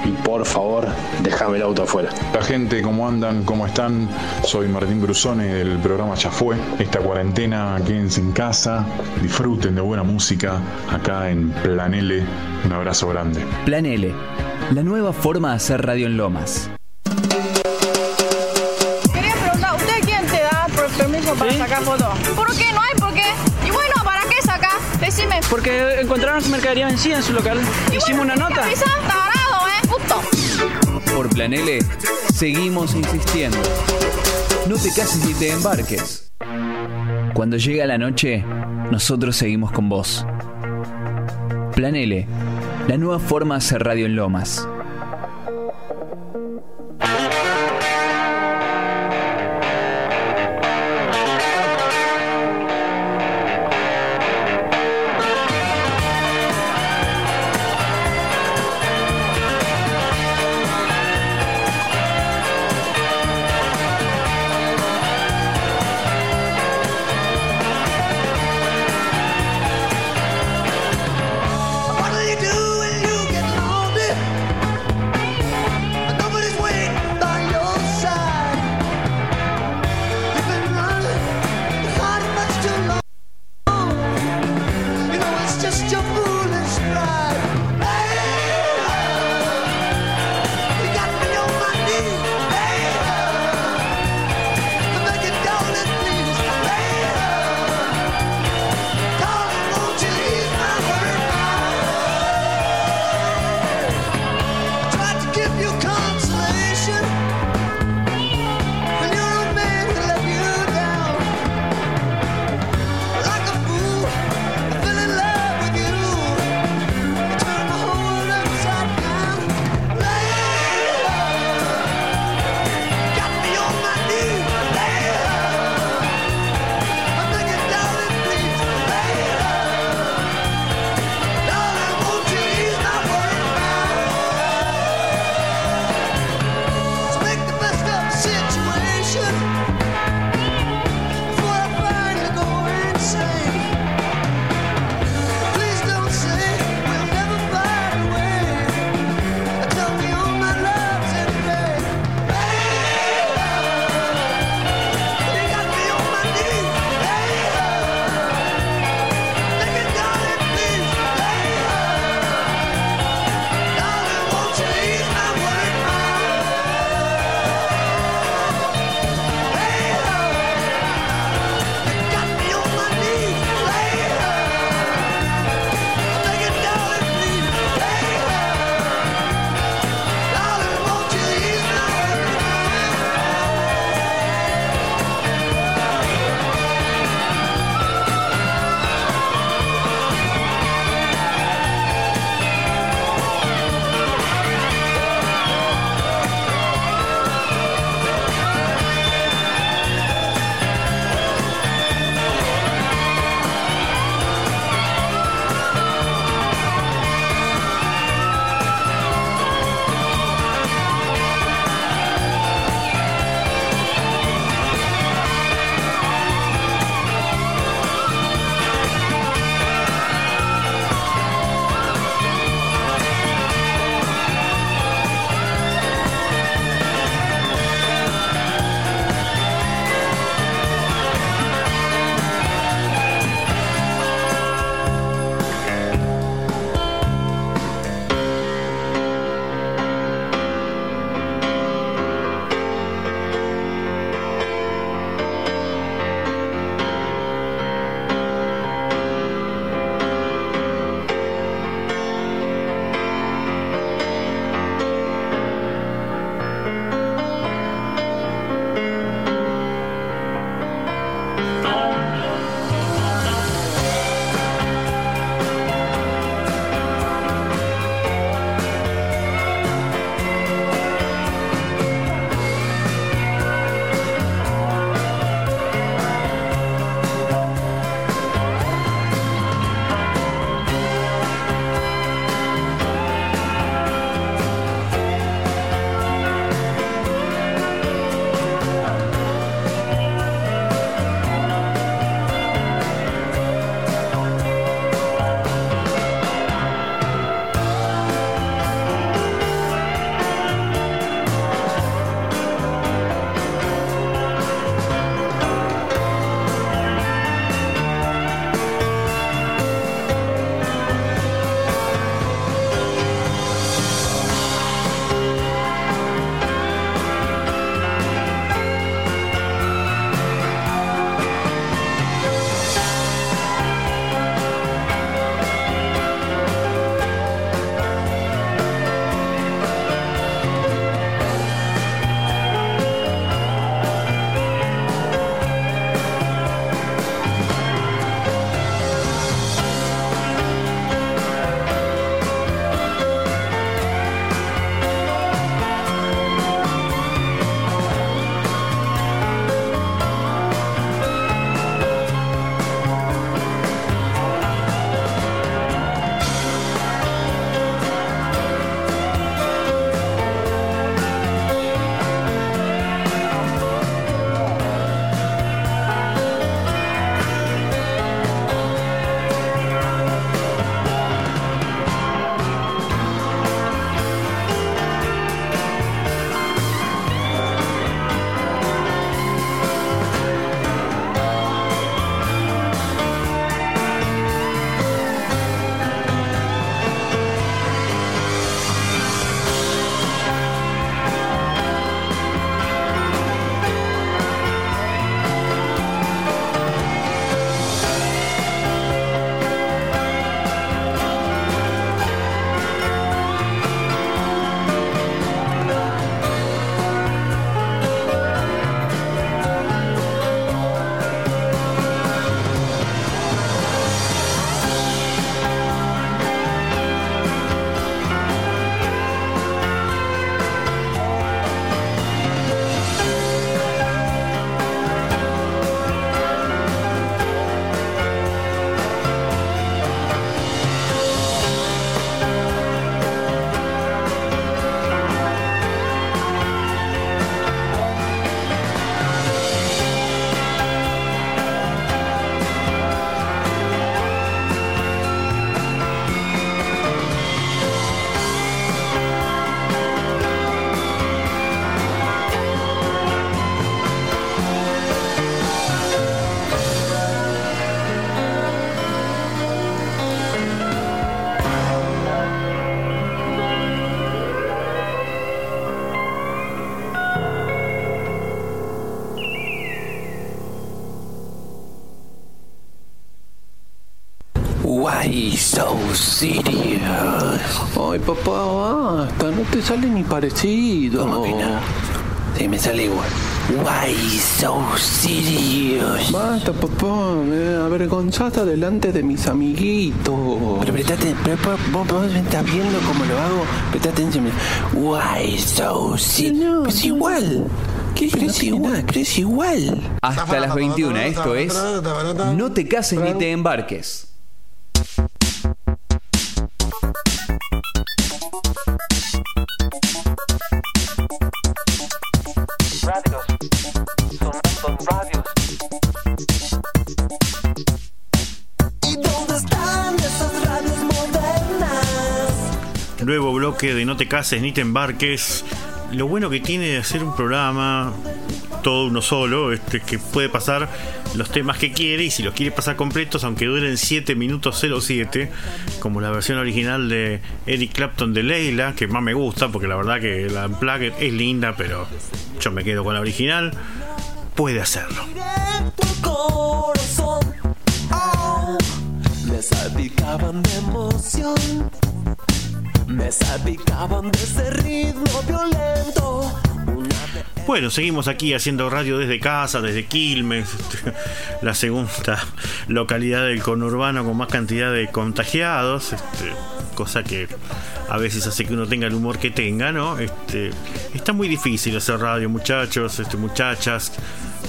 y por favor, déjame el auto afuera. La gente, ¿cómo andan? ¿Cómo están? Soy Martín Brusone del programa Ya Fue. Esta cuarentena, quédense en casa, disfruten de buena música acá en Plan L. Un abrazo grande. Plan L, la nueva forma de hacer radio en Lomas. Quería preguntar, ¿usted quién te da per- permiso para sacar fotos? ¿Por qué? ¿No hay por qué? Y bueno, ¿para qué sacar? Decime. Porque encontraron su mercadería vencida en su local. Hicimos una ¿Qué nota. Por Plan L, seguimos insistiendo. No te cases ni te embarques. Cuando llega la noche, nosotros seguimos con vos. Plan L, la nueva forma de hacer radio en Lomas. So serious? Ay, papá, basta, no te sale ni parecido. ¿Cómo que no? Sí, me sale igual. Why so serious? Basta, papá, me avergonzaste delante de mis amiguitos. Pero prestate, pero vos, vos, estás viendo cómo lo hago. Presta atención. Why so serious? Es igual. ¿Qué? Pero es igual, pero es igual. Hasta las 21, esto es No te cases ni te embarques. Bloque de No te cases ni te embarques. Lo bueno que tiene de hacer un programa todo uno solo, este, que puede pasar los temas que quiere y si los quiere pasar completos, aunque duren 7 minutos 07, como la versión original de Eric Clapton de Leila, que más me gusta, porque la verdad que la Unplugged es linda, pero yo me quedo con la original, puede hacerlo. Me salpicaban de ese ritmo violento. Bueno, seguimos aquí haciendo radio desde casa, desde Quilmes, este, la segunda localidad del conurbano con más cantidad de contagiados, este, cosa que a veces hace que uno tenga el humor que tenga, ¿no? Este, está muy difícil hacer radio, muchachos, este, muchachas,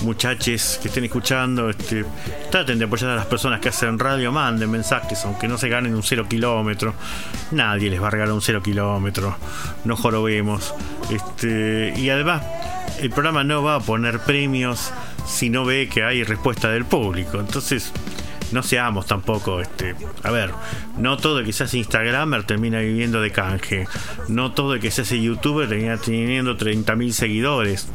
muchaches que estén escuchando, este, traten de apoyar a las personas que hacen radio, manden mensajes, aunque no se ganen un cero kilómetro. Nadie les va a regalar un cero kilómetro, no jorobemos. Este, y además, el programa no va a poner premios si no ve que hay respuesta del público. Entonces, no seamos tampoco, este, a ver, no todo el que se hace Instagramer termina viviendo de canje, no todo el que se hace youtuber termina teniendo 30.000 seguidores,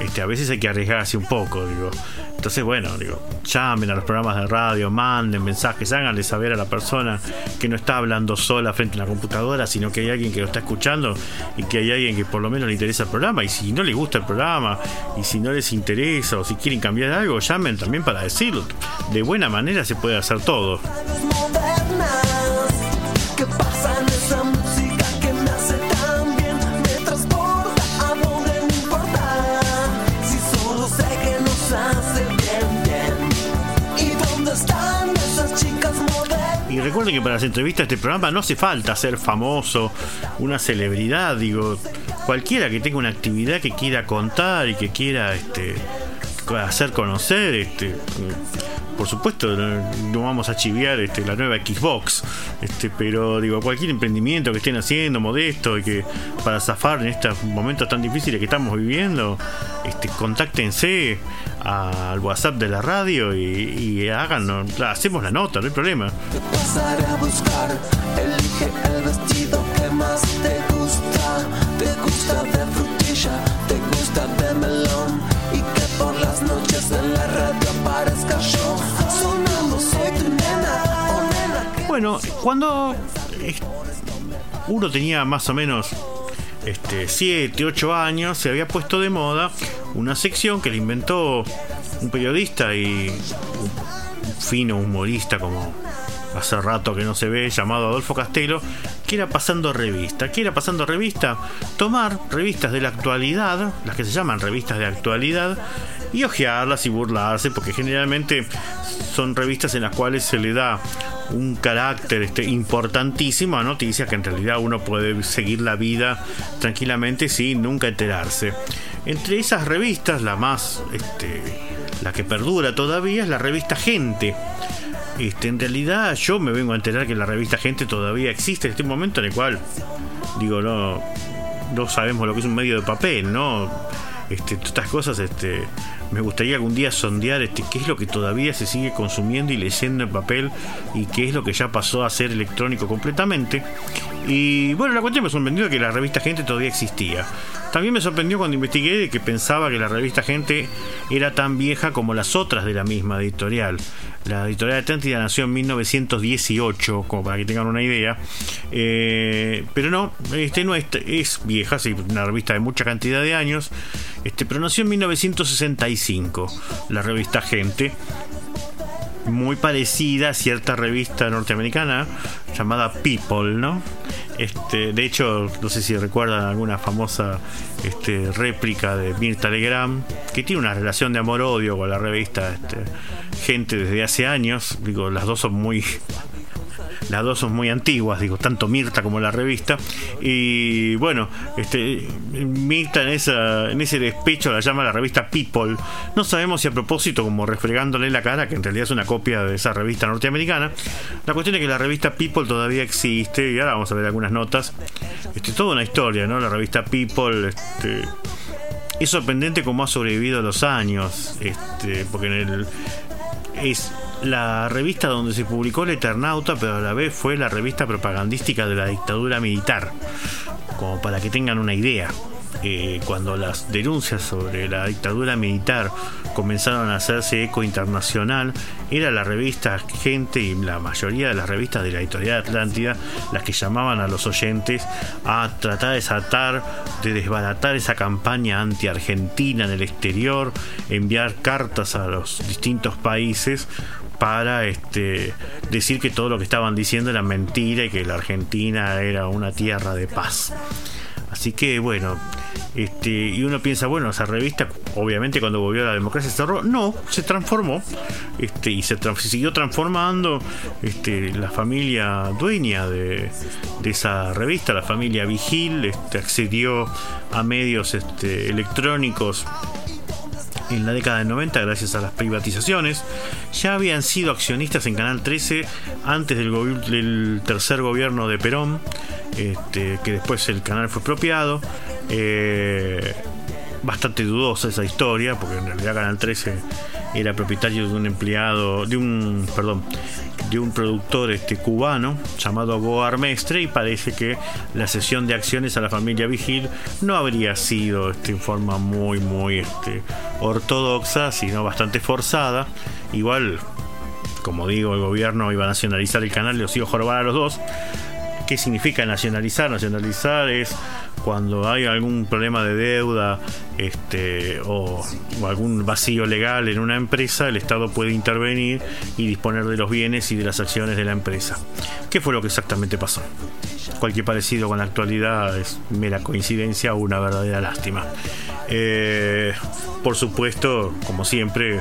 este, a veces hay que arriesgarse un poco, digo. Entonces, bueno, digo, llamen a los programas de radio, manden mensajes, háganle saber a la persona que no está hablando sola frente a la computadora, sino que hay alguien que lo está escuchando y que hay alguien que por lo menos le interesa el programa. Y si no le gusta el programa, y si no les interesa, o si quieren cambiar algo, llamen también para decirlo. De buena manera se puede hacer todo. Y recuerden que para las entrevistas de este programa no hace falta ser famoso, una celebridad, digo, cualquiera que tenga una actividad que quiera contar y que quiera este hacer conocer, este por supuesto no, vamos a chiviar este, la nueva Xbox, este, pero digo, cualquier emprendimiento que estén haciendo, modesto, y que para zafar en estos momentos tan difíciles que estamos viviendo, este, contáctense al WhatsApp de la radio y, y hagan, hacemos la nota, no hay problema. gusta de frutilla te gusta de melón y por las noches en la radio aparezca yo. Sonando soy tu nena oh nena Bueno, cuando eh, uno tenía más o menos este 7, 8 años, se había puesto de moda una sección que le inventó un periodista y un fino humorista como hace rato que no se ve, llamado Adolfo Castelo, que era pasando revista. ¿Qué era pasando revista? Tomar revistas de la actualidad, las que se llaman revistas de actualidad, y hojearlas y burlarse, porque generalmente son revistas en las cuales se le da un carácter este, importantísimo a noticias que en realidad uno puede seguir la vida tranquilamente sin nunca enterarse. Entre esas revistas, la más, este, la que perdura todavía es la revista Gente. Este, en realidad yo me vengo a enterar que la revista Gente todavía existe este momento en el cual, digo, no, no sabemos lo que es un medio de papel, ¿no? Este, estas cosas, este, me gustaría algún día sondear este, qué es lo que todavía se sigue consumiendo y leyendo en papel y qué es lo que ya pasó a ser electrónico completamente. Y bueno, la cuestión me sorprendió que la revista Gente todavía existía. También me sorprendió cuando investigué de que pensaba que la revista Gente era tan vieja como las otras de la misma editorial. La editorial Atlántida nació en 1918, como para que tengan una idea. Eh, pero no, este no es, es vieja, sí, una revista de mucha cantidad de años. Este, pero nació en 1965, la revista Gente. muy parecida a cierta revista norteamericana llamada People, ¿no? Este, de hecho, no sé si recuerdan alguna famosa este, réplica de Mirta Legrand, que tiene una relación de amor-odio con la revista este, Gente desde hace años. Digo, las dos son muy las dos son muy antiguas, digo, tanto Mirta como la revista. Y bueno, este, Mirta en, esa, en ese despecho la llama la revista People. No sabemos si a propósito, como refregándole la cara, que en realidad es una copia de esa revista norteamericana. La cuestión es que la revista People todavía existe, y ahora vamos a ver algunas notas. Este, toda una historia, ¿no? La revista People, este, es sorprendente cómo ha sobrevivido a los años, este, porque en el es la revista donde se publicó El Eternauta, pero a la vez fue la revista propagandística de la dictadura militar, como para que tengan una idea. Eh, cuando las denuncias sobre la dictadura militar comenzaron a hacerse eco internacional, era la revista Gente y la mayoría de las revistas de la editorial Atlántida las que llamaban a los oyentes a tratar de desatar, de desbaratar esa campaña anti-argentina en el exterior, enviar cartas a los distintos países para este, decir que todo lo que estaban diciendo era mentira y que la Argentina era una tierra de paz. Así que bueno, este, y uno piensa, bueno, esa revista, obviamente cuando volvió a la democracia se cerró. No, se transformó. Este, y se, se siguió transformando este, la familia dueña de, de esa revista, la familia Vigil, este, accedió a medios este, electrónicos en la década del 90 gracias a las privatizaciones. Ya habían sido accionistas en Canal 13 antes del, tercer gobierno de Perón, este, que después el canal fue expropiado. Eh, bastante dudosa esa historia, porque en realidad Canal 13 era propietario de un empleado, de un, perdón, de un productor este, cubano llamado Goar Mestre y parece que la cesión de acciones a la familia Vigil no habría sido este, en forma muy, muy este, ortodoxa, sino bastante forzada. Igual, como digo, el gobierno iba a nacionalizar el canal y los iba jorobar a los dos. ¿Qué significa nacionalizar? Nacionalizar es cuando hay algún problema de deuda este, o, algún vacío legal en una empresa, el Estado puede intervenir y disponer de los bienes y de las acciones de la empresa. ¿Qué fue lo que exactamente pasó? Cualquier parecido con la actualidad es mera coincidencia o una verdadera lástima. Eh, por supuesto, como siempre,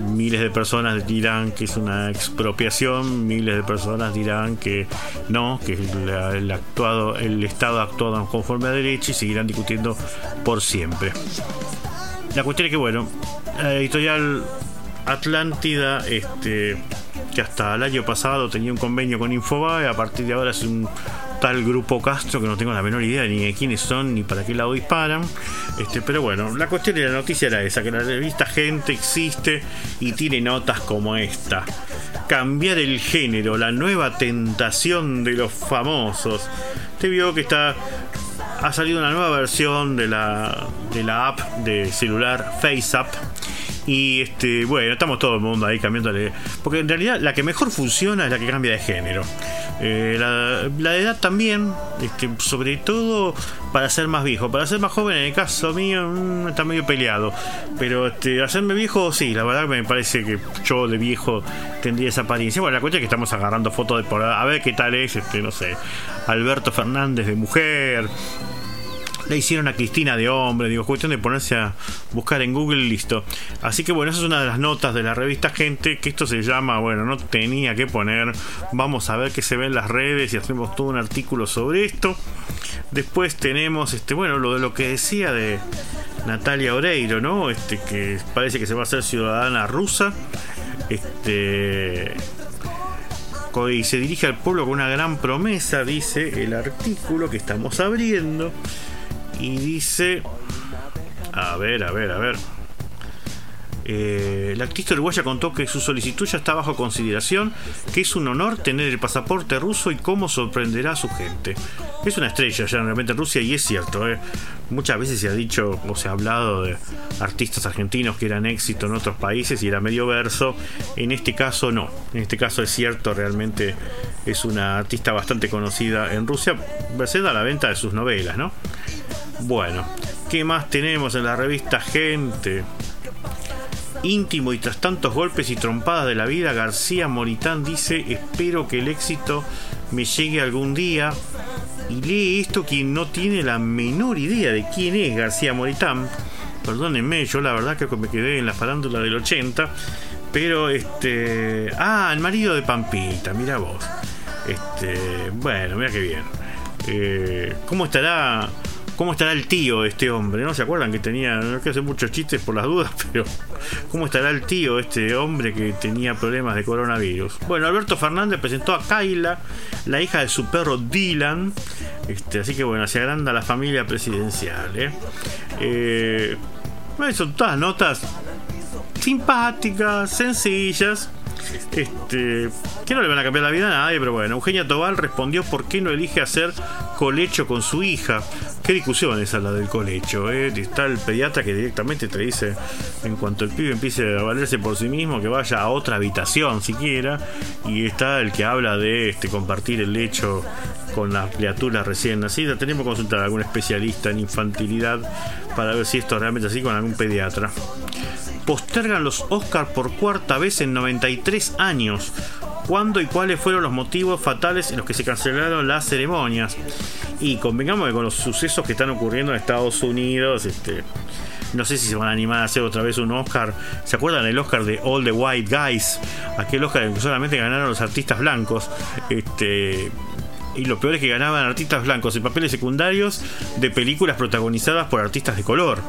miles de personas dirán que es una expropiación, miles de personas dirán que no, que el Estado ha actuado conforme a derecho y seguirán discutiendo por siempre. La cuestión es que, bueno, la editorial Atlántida, este, que hasta el año pasado tenía un convenio con Infobae, a partir de ahora es un tal grupo Castro que no tengo la menor idea ni de quiénes son ni para qué lado disparan. Este, pero bueno, la cuestión de la noticia era esa, que la revista Gente existe y tiene notas como esta. Cambiar el género, la nueva tentación de los famosos. Te vio que está ha salido una nueva versión de la, de la app de celular FaceApp. Y este, bueno, estamos todo el mundo ahí cambiándole. Porque en realidad la que mejor funciona es la que cambia de género. Eh, la, edad también, este, sobre todo para ser más viejo. Para ser más joven, en el caso mío, mm, está medio peleado. Pero este, hacerme viejo, sí, la verdad me parece que yo de viejo tendría esa apariencia. Bueno, la cuestión es que estamos agarrando fotos de por a ver qué tal es, este, no sé, Alberto Fernández de mujer. Le hicieron a Cristina de hombre, digo, cuestión de ponerse a buscar en Google, listo. Así que bueno, esa es una de las notas de la revista Gente, que esto se llama, bueno, no tenía que poner, vamos a ver qué se ve en las redes y hacemos todo un artículo sobre esto. Después tenemos, este, bueno, lo de lo que decía de Natalia Oreiro, ¿no? Este, que parece que se va a hacer ciudadana rusa. Este, y se dirige al pueblo con una gran promesa, dice el artículo que estamos abriendo. Y dice, a ver, a ver, a ver. Eh, la artista uruguaya contó que su solicitud ya está bajo consideración, que es un honor tener el pasaporte ruso y cómo sorprenderá a su gente. Es una estrella ya realmente en Rusia y es cierto. eh. Muchas veces se ha dicho o se ha hablado de artistas argentinos que eran éxito en otros países y era medio verso. En este caso no. En este caso es cierto, realmente es una artista bastante conocida en Rusia, merced a la venta de sus novelas, ¿no? Bueno, ¿qué más tenemos en la revista Gente? íntimo y tras tantos golpes y trompadas de la vida, García Moritán dice, espero que el éxito me llegue algún día. Y lee esto quien no tiene la menor idea de quién es García Moritán. Perdónenme, yo la verdad que me quedé en la farándula del 80. Pero este. Ah, el marido de Pampita, mira vos. Este. Bueno, mira qué bien. Eh, ¿Cómo estará? ¿Cómo estará el tío de este hombre? ¿No se acuerdan que tenía, no quiero hacer muchos chistes por las dudas, pero ¿cómo estará el tío de este hombre que tenía problemas de coronavirus? Bueno, Alberto Fernández presentó a Kaila, la hija de su perro Dylan, este, así que bueno, se agranda la familia presidencial. ¿eh? Eh, son todas notas simpáticas, sencillas. Este, que no le van a cambiar la vida a nadie, pero bueno, Eugenia Tobal respondió por qué no elige hacer colecho con su hija. Qué discusión esa la del colecho, ¿eh? Está el pediatra que directamente te dice, en cuanto el pibe empiece a valerse por sí mismo, que vaya a otra habitación siquiera. Y está el que habla de este, compartir el lecho con las criaturas recién nacidas. Tenemos que consultar a algún especialista en infantilidad para ver si esto es realmente así con algún pediatra postergan los Oscars por cuarta vez en 93 años. ¿Cuándo y cuáles fueron los motivos fatales en los que se cancelaron las ceremonias? Y convengamos que con los sucesos que están ocurriendo en Estados Unidos, este, no sé si se van a animar a hacer otra vez un Oscar. ¿Se acuerdan del Oscar de All the White Guys? Aquel Oscar que solamente ganaron los artistas blancos. Este, y lo peor es que ganaban artistas blancos en papeles secundarios de películas protagonizadas por artistas de color.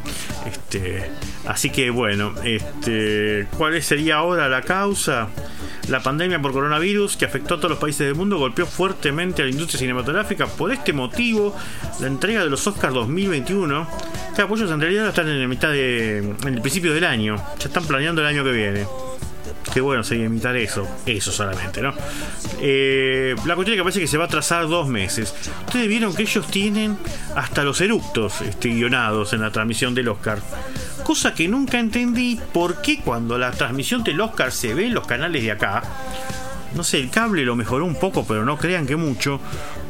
Este, así que bueno, este, ¿cuál sería ahora la causa? La pandemia por coronavirus que afectó a todos los países del mundo golpeó fuertemente a la industria cinematográfica. Por este motivo, la entrega de los Oscars 2021, que apoyos en realidad están en la mitad de, en el principio del año. Ya están planeando el año que viene. Qué bueno sería imitar eso, eso solamente, ¿no? Eh, la cuestión es que parece que se va a trazar dos meses. Ustedes vieron que ellos tienen hasta los eructos este, guionados en la transmisión del Oscar. Cosa que nunca entendí por qué cuando la transmisión del Oscar se ve en los canales de acá, no sé, el cable lo mejoró un poco, pero no crean que mucho.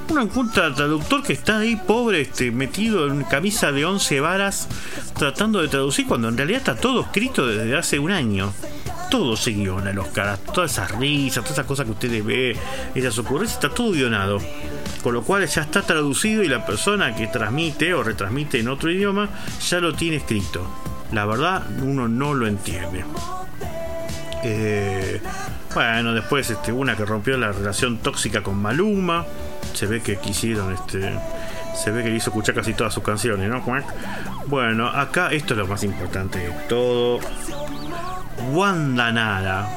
Uno encuentra al traductor que está ahí, pobre, este, metido en camisa de 11 varas, tratando de traducir, cuando en realidad está todo escrito desde hace un año todo se guiona los caras, todas esas risas, todas esas cosas que ustedes ven, esas ocurrencias, está todo guionado. Con lo cual ya está traducido y la persona que transmite o retransmite en otro idioma ya lo tiene escrito. La verdad, uno no lo entiende. Eh, bueno, después este, una que rompió la relación tóxica con Maluma. Se ve que quisieron este. Se ve que le hizo escuchar casi todas sus canciones, ¿no? Bueno, acá esto es lo más importante de todo. Wanda Nara.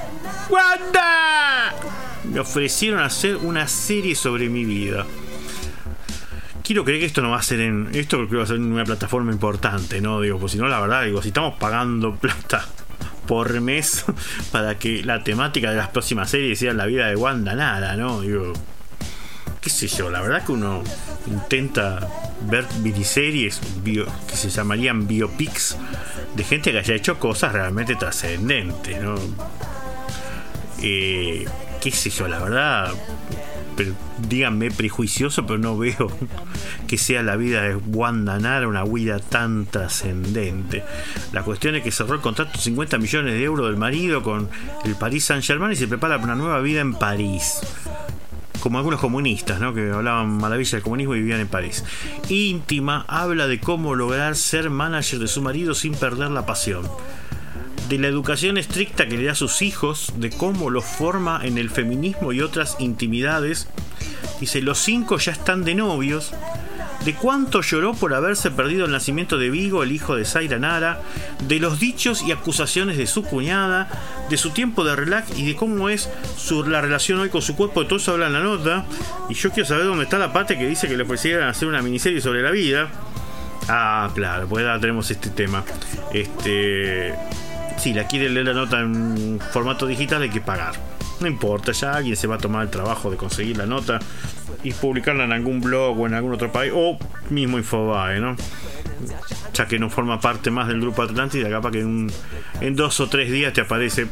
¡Wanda! Me ofrecieron hacer una serie sobre mi vida. Quiero creer que esto no va a ser en. Esto creo que va a ser en una plataforma importante, ¿no? Digo, pues si no, la verdad, digo, si estamos pagando plata por mes para que la temática de las próximas series sea la vida de Wanda Nara, ¿no? Digo, qué sé yo, la verdad que uno intenta ver miniseries bio, que se llamarían biopics de gente que haya hecho cosas realmente trascendentes, ¿no? Eh, qué sé yo, la verdad, díganme prejuicioso, pero no veo que sea la vida de Wanda Nara una vida tan trascendente. La cuestión es que cerró el contrato 50 millones de euros del marido con el Paris Saint Germain y se prepara para una nueva vida en París como algunos comunistas, ¿no? que hablaban maravilla del comunismo y vivían en París. Íntima habla de cómo lograr ser manager de su marido sin perder la pasión. De la educación estricta que le da a sus hijos, de cómo los forma en el feminismo y otras intimidades. Dice, los cinco ya están de novios. De cuánto lloró por haberse perdido el nacimiento de Vigo, el hijo de Zaira Nara, de los dichos y acusaciones de su cuñada, de su tiempo de relax y de cómo es su, la relación hoy con su cuerpo, todo eso habla en la nota. Y yo quiero saber dónde está la parte que dice que le ofrecieran hacer una miniserie sobre la vida. Ah, claro, pues ya tenemos este tema. Este. Si la quiere leer la nota en formato digital hay que pagar. No importa, ya alguien se va a tomar el trabajo de conseguir la nota y publicarla en algún blog o en algún otro país, o mismo Infobae, ¿no? Ya que no forma parte más del grupo Atlántida, capaz que en, en dos o tres días te aparece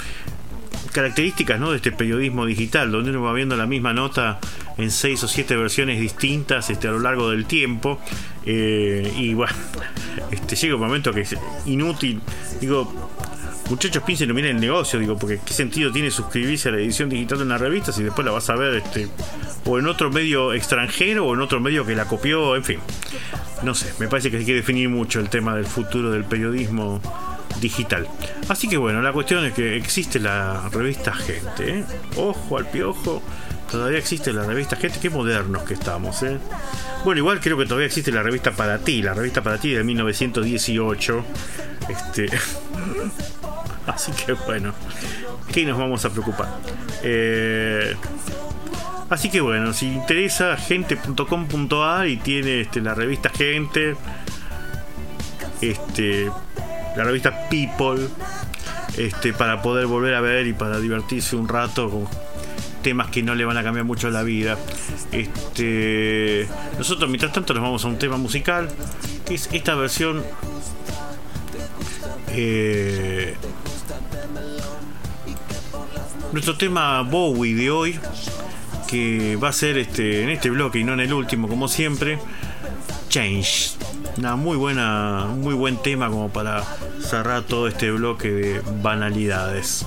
características ¿no? de este periodismo digital, donde uno va viendo la misma nota en seis o siete versiones distintas este, a lo largo del tiempo. Eh, y bueno, este, llega un momento que es inútil. Digo, muchachos piensen y miren el negocio, digo, porque qué sentido tiene suscribirse a la edición digital de una revista si después la vas a ver este o en otro medio extranjero o en otro medio que la copió, en fin. No sé, me parece que hay que definir mucho el tema del futuro del periodismo digital. Así que bueno, la cuestión es que existe la revista Gente, ¿eh? Ojo al piojo. Todavía existe la revista Gente, qué modernos que estamos, ¿eh? Bueno, igual creo que todavía existe la revista Para Ti, la revista Para Ti de 1918. Este. Así que bueno, ¿qué nos vamos a preocupar? Eh, así que bueno, si interesa, gente.com.ar y tiene este, la revista Gente, este, la revista People, este, para poder volver a ver y para divertirse un rato temas que no le van a cambiar mucho la vida. Este, nosotros mientras tanto nos vamos a un tema musical, que es esta versión eh, nuestro tema Bowie de hoy, que va a ser este, en este bloque y no en el último, como siempre, Change. Una muy buena, muy buen tema como para cerrar todo este bloque de banalidades.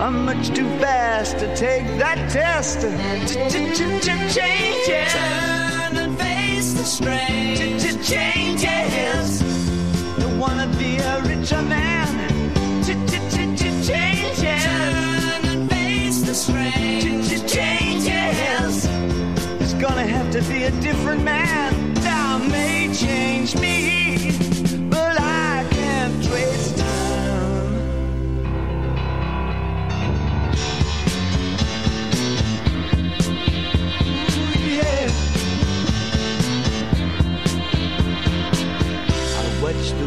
I'm much too fast to take that test. Changes. Turn and face the strain. Changes. Don't wanna be a richer man. Changes. Turn and face the strain. Changes. It's gonna have to be a different man. Time may change me,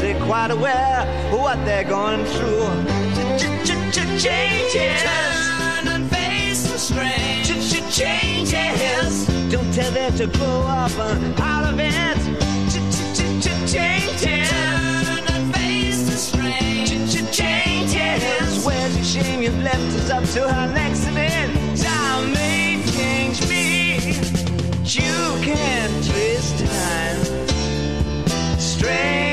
They're quite aware of what they're going through. Changes. Turn and face the strain. Changes. Don't tell them to grow up uh, out of it. Changes. Turn and face the strain. Changes. Where's the shame you've left us up to our next minute? Time may change me. You can't trace time. Strange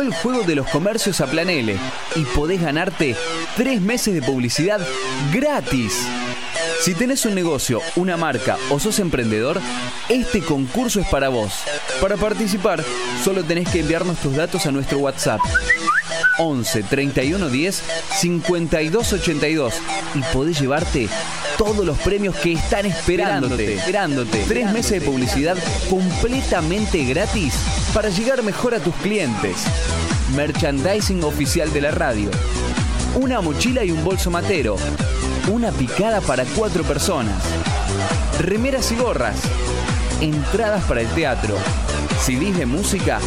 El juego de los comercios a Plan L y podés ganarte tres meses de publicidad gratis. Si tenés un negocio, una marca o sos emprendedor, este concurso es para vos. Para participar, solo tenés que enviarnos tus datos a nuestro WhatsApp 11 31 10 52 82 y podés llevarte todos los premios que están esperándote. Esperándote. Tres meses de publicidad completamente gratis para llegar mejor a tus clientes. Merchandising oficial de la radio. Una mochila y un bolso matero. Una picada para cuatro personas. Remeras y gorras. Entradas para el teatro. CDs de música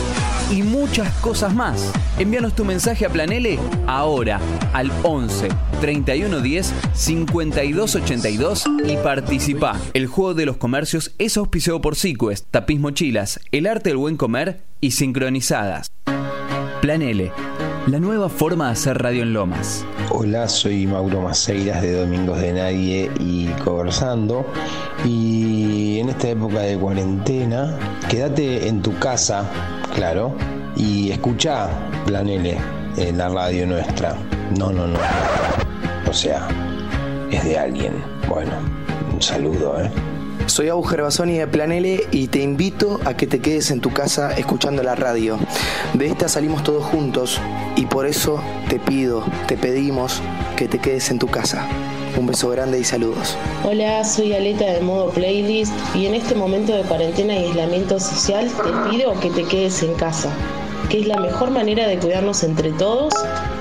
y muchas cosas más. Envíanos tu mensaje a Planele ahora al 11 31 10 52 82 y participa. El juego de los comercios es auspiciado por Sequest, Tapiz Mochilas, El Arte del Buen Comer y Sincronizadas. Planele, la nueva forma de hacer radio en Lomas. Hola, soy Mauro Maceiras de Domingos de Nadie y Conversando. Y en esta época de cuarentena, quédate en tu casa, claro, y escucha Planele en la radio nuestra. No, no, no. O sea, es de alguien. Bueno, un saludo, ¿eh? Soy Abu Gervasoni de Planele y te invito a que te quedes en tu casa escuchando la radio. De esta salimos todos juntos y por eso te pido, te pedimos que te quedes en tu casa. Un beso grande y saludos. Hola, soy Aleta de modo playlist y en este momento de cuarentena y aislamiento social te pido que te quedes en casa, que es la mejor manera de cuidarnos entre todos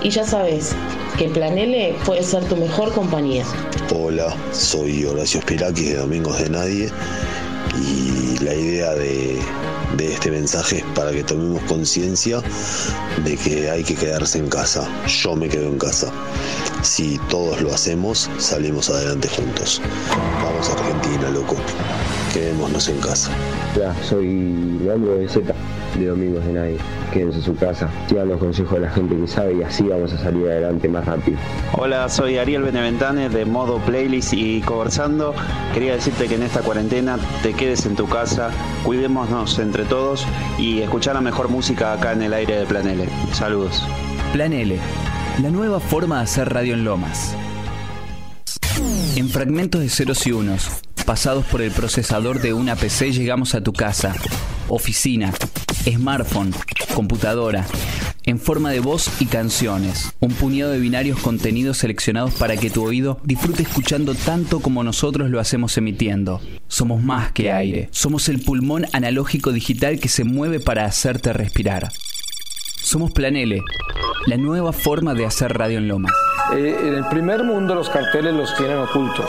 y ya sabes que Planele puede ser tu mejor compañía. Hola, soy Horacio Spirakis de Domingos de Nadie y la idea de, de este mensaje es para que tomemos conciencia de que hay que quedarse en casa. Yo me quedo en casa. Si todos lo hacemos, salimos adelante juntos. Vamos a Argentina, loco. Quedémonos en casa. Hola, soy Leandro de Z, de Domingos de Nadie. Quédense en su casa, sigan los consejos de la gente que sabe y así vamos a salir adelante más rápido. Hola, soy Ariel Beneventane de Modo Playlist y conversando. Quería decirte que en esta cuarentena te quedes en tu casa, cuidémonos entre todos y escuchar la mejor música acá en el aire de Planele. Saludos. Plan L, la nueva forma de hacer radio en Lomas. En fragmentos de ceros y unos, pasados por el procesador de una PC, llegamos a tu casa, oficina, smartphone, computadora, en forma de voz y canciones. Un puñado de binarios contenidos seleccionados para que tu oído disfrute escuchando tanto como nosotros lo hacemos emitiendo. Somos más que aire. Somos el pulmón analógico digital que se mueve para hacerte respirar. Somos Planele, la nueva forma de hacer radio en Lomas. Eh, en el primer mundo los carteles los tienen ocultos.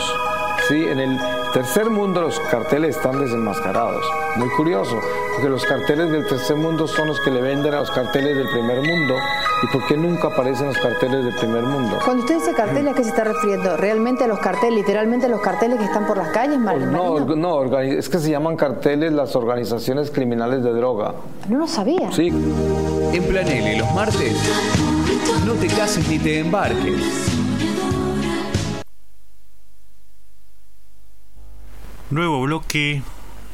¿sí? En el tercer mundo los carteles están desenmascarados. Muy curioso, porque los carteles del tercer mundo son los que le venden a los carteles del primer mundo. ¿Y por qué nunca aparecen los carteles del primer mundo? Cuando usted dice carteles, ¿a qué se está refiriendo? ¿Realmente a los carteles, literalmente a los carteles que están por las calles, Mar- No, Marino? no, organi- es que se llaman carteles las organizaciones criminales de droga. No lo sabía. Sí. En Planele, los martes, no te cases ni te embarques. Nuevo bloque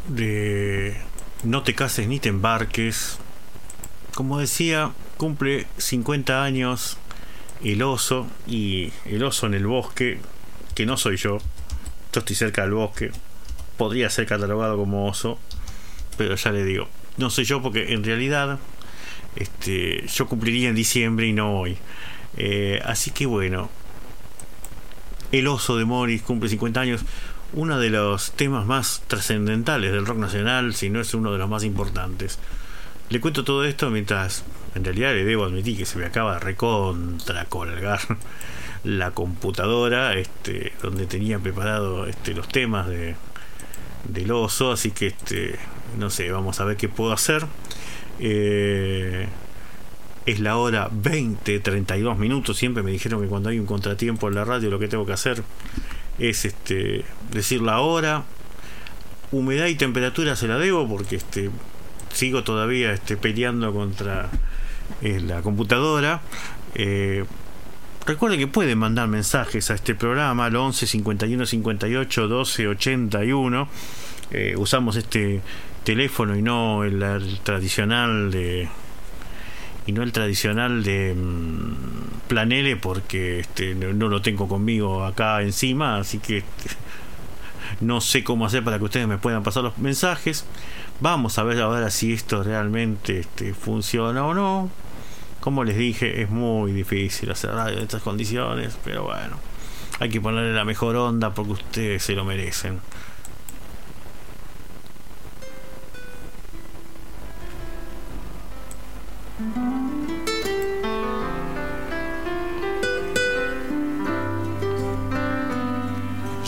de No te cases ni te embarques. Como decía, cumple 50 años el oso y el oso en el bosque, que no soy yo. Yo estoy cerca del bosque. Podría ser catalogado como oso, pero ya le digo, no soy yo porque en realidad este, yo cumpliría en diciembre y no hoy. Eh, así que bueno, el oso de Morris cumple 50 años. Uno de los temas más trascendentales del rock nacional, si no es uno de los más importantes. Le cuento todo esto mientras en realidad le debo admitir que se me acaba de recontra colgar la computadora este, donde tenía preparado este, los temas de, del oso, así que este, no sé, vamos a ver qué puedo hacer. Eh, es la hora 20, 32 minutos. Siempre me dijeron que cuando hay un contratiempo en la radio lo que tengo que hacer es este decir la hora. Humedad y temperatura se la debo porque este sigo todavía este, peleando contra eh, la computadora. Eh, recuerden que pueden mandar mensajes a este programa al 11 51 58 12 81. Eh, usamos este teléfono y no el tradicional de y no el tradicional de mm, Planele porque este, no, no lo tengo conmigo acá encima, así que este, no sé cómo hacer para que ustedes me puedan pasar los mensajes. Vamos a ver ahora si esto realmente este, funciona o no. Como les dije, es muy difícil hacer radio en estas condiciones, pero bueno, hay que ponerle la mejor onda porque ustedes se lo merecen.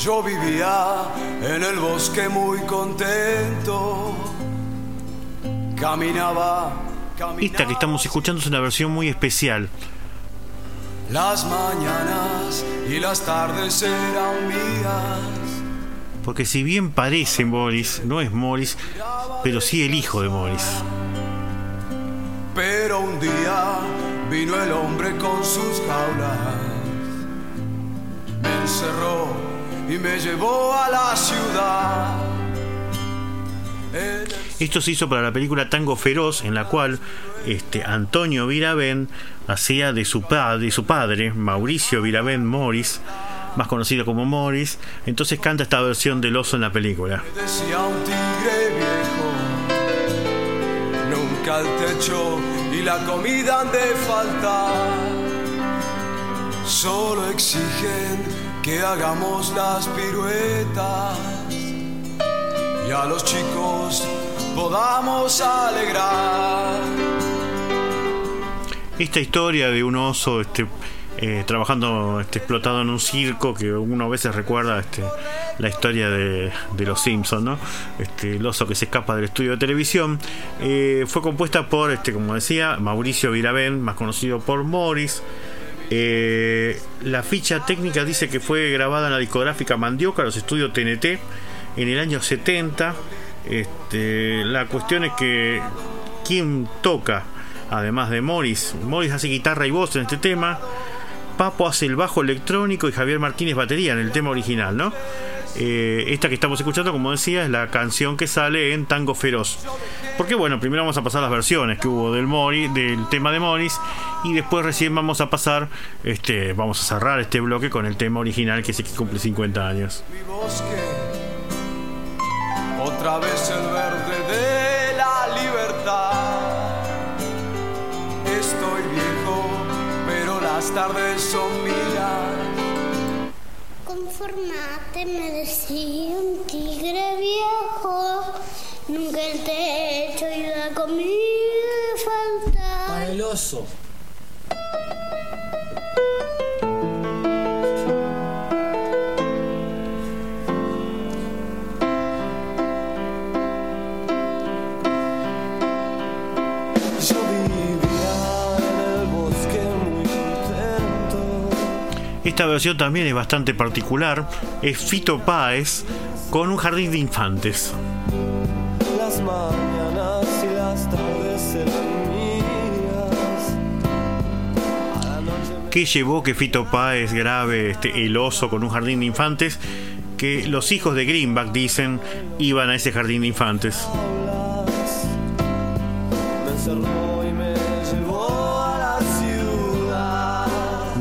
Yo vivía en el bosque muy contento. Caminaba, Esta que estamos escuchando es una versión muy especial. las mañanas y las tardes eran mías. Porque si bien parece Morris, no es Morris, pero sí el hijo de Morris. Pero un día vino el hombre con sus jaulas. Me encerró y me llevó a la ciudad. Esto se hizo para la película Tango Feroz, en la cual este, Antonio Viravent hacía de su, de su padre, Mauricio Viravent Morris, más conocido como Morris. Entonces canta esta versión del oso en la película. Decía un tigre viejo, nunca el techo y la comida han de faltar. Solo exigen que hagamos las piruetas y a los chicos podamos alegrar. Esta historia de un oso este, eh, trabajando este, explotado en un circo, que uno a veces recuerda este, la historia de, de los Simpsons, ¿no? Este, el oso que se escapa del estudio de televisión, eh, fue compuesta por, este, como decía, Mauricio Viravent, más conocido por Morris. Eh, la ficha técnica dice que fue grabada en la discográfica Mandioca, los estudios TNT, en el año 70. Este, la cuestión es que quién toca, además de Morris. Morris hace guitarra y voz en este tema. Papo hace el bajo electrónico y Javier Martínez batería en el tema original, ¿no? Eh, esta que estamos escuchando, como decía, es la canción que sale en Tango Feroz. Porque bueno, primero vamos a pasar las versiones que hubo del Mori, del tema de Morris, y después recién vamos a pasar, este, vamos a cerrar este bloque con el tema original que es que cumple 50 años. Otra vez el verde de las tardes son mías. Conformate, me decía un tigre viejo. Nunca el techo y la comida falta. Para el oso. Esta versión también es bastante particular. Es Fito Páez con un jardín de infantes. Las mañanas y las tardes eran mías. ¿Qué llevó que Fito Páez grabe este, El oso con un jardín de infantes? Que los hijos de Greenback dicen iban a ese jardín de infantes. Me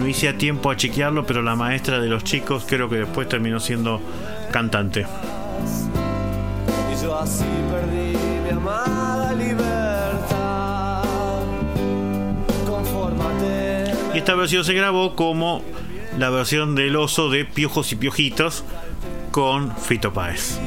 hice a tiempo a chequearlo, pero la maestra de los chicos creo que después terminó siendo cantante. Y yo así perdí mi amada libertad. Confórmate. Y esta versión se grabó como la versión del oso de Piojos y Piojitos con Fito Páez.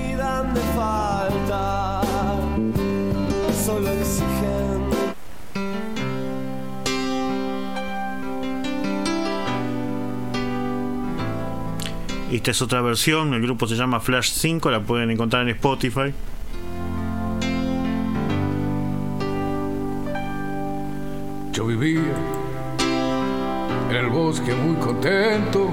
Esta es otra versión, el grupo se llama Flash 5, la pueden encontrar en Spotify. Yo vivía en el bosque muy contento.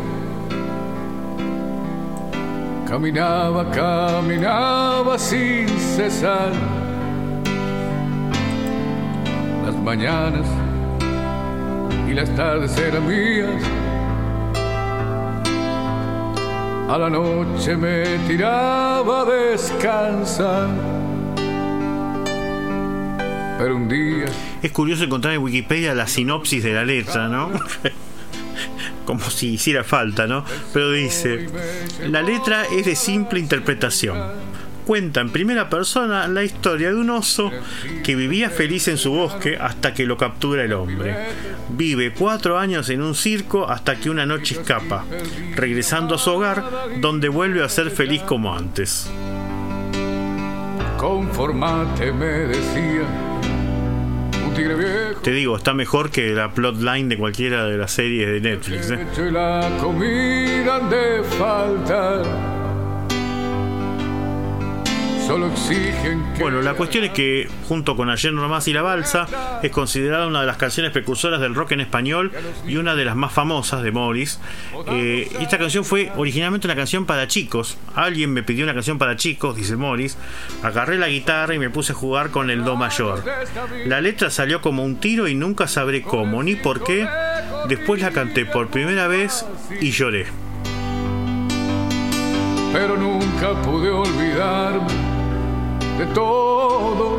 Caminaba, caminaba sin cesar. Las mañanas y las tardes eran mías. A la noche me tiraba a descansar. Pero un día Es curioso encontrar en Wikipedia la sinopsis de la letra, ¿no? Como si hiciera falta, ¿no? Pero dice, la letra es de simple interpretación. Cuenta en primera persona la historia de un oso que vivía feliz en su bosque hasta que lo captura el hombre. Vive cuatro años en un circo hasta que una noche escapa, regresando a su hogar donde vuelve a ser feliz como antes. conformate, me decía. Te digo, está mejor que la plotline de cualquiera de las series de Netflix. ¿eh? Solo exigen que Bueno, la cuestión es que, junto con Ayer No Más y La Balsa, es considerada una de las canciones precursoras del rock en español y una de las más famosas de Morris. Eh, esta canción fue originalmente una canción para chicos. Alguien me pidió una canción para chicos, dice Morris. Agarré la guitarra y me puse a jugar con el Do mayor. La letra salió como un tiro y nunca sabré cómo ni por qué. Después la canté por primera vez y lloré. pero nunca pude olvidarme de todo.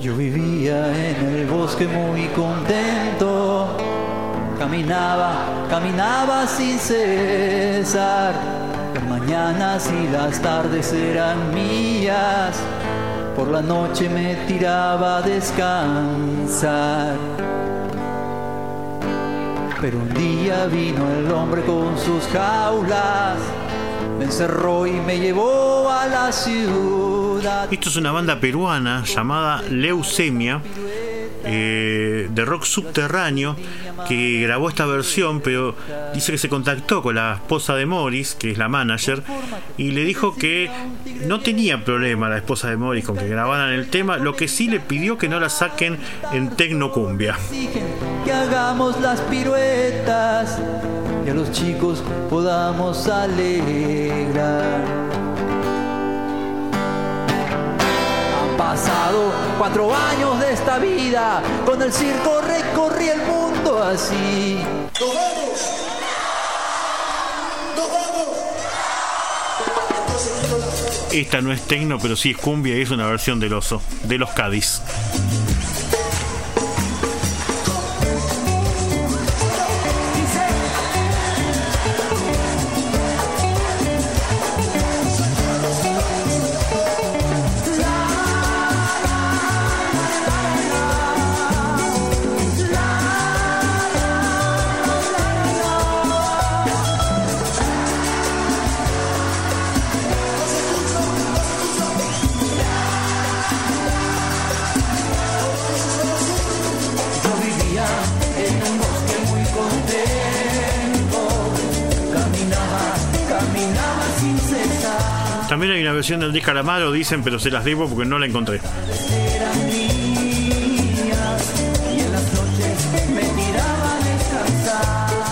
Yo vivía en el bosque muy contento, caminaba, caminaba sin cesar. Las mañanas y las tardes eran mías, por la noche me tiraba a descansar. Pero un día vino el hombre con sus jaulas, me encerró y me llevó a la ciudad. Esto es una banda peruana llamada Leucemia, eh, de rock subterráneo, que grabó esta versión, pero dice que se contactó con la esposa de Morris, que es la manager, y le dijo que no tenía problema la esposa de Morris con que grabaran el tema, lo que sí le pidió que no la saquen en Tecnocumbia. que hagamos las piruetas y a los chicos podamos alegrar. Pasado cuatro años de esta vida, con el circo recorrí el mundo así. ¡Nos vamos! ¡Nos vamos! Esta no es tecno, pero sí es cumbia y es una versión del oso, de los Cádiz. Del disco Calamaro, dicen, pero se las debo porque no la encontré.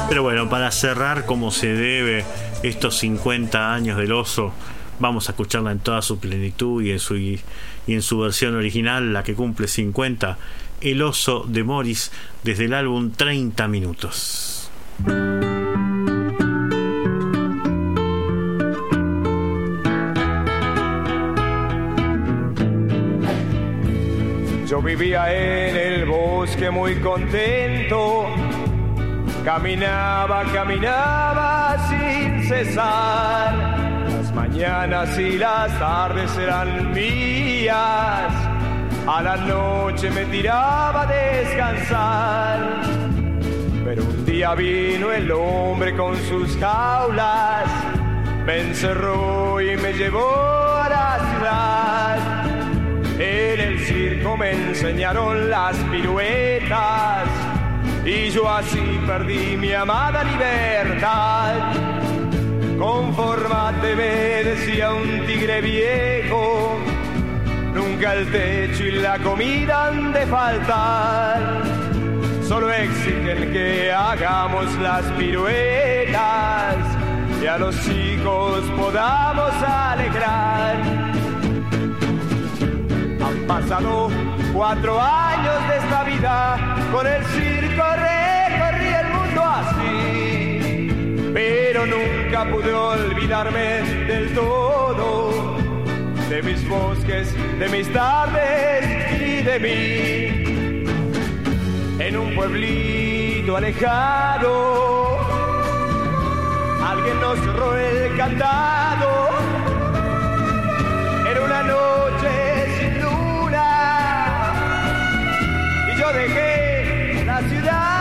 Pero bueno, para cerrar como se debe estos 50 años del oso, vamos a escucharla en toda su plenitud y en su, y en su versión original, la que cumple 50, El oso de Morris, desde el álbum 30 minutos. Vivía en el bosque muy contento, caminaba, caminaba sin cesar. Las mañanas y las tardes eran mías, a la noche me tiraba a descansar. Pero un día vino el hombre con sus jaulas, me encerró y me llevó a la ciudad. En el circo me enseñaron las piruetas y yo así perdí mi amada libertad. Conformate, me decía un tigre viejo, nunca el techo y la comida han de faltar. Solo exigen que hagamos las piruetas y a los chicos podamos alegrar. Pasado cuatro años de esta vida con el circo así, pero nunca pude olvidarme del todo de mis bosques, de mis tardes y de mí. En un pueblito alejado, alguien nos cerró el cantado. Dejé la ciudad.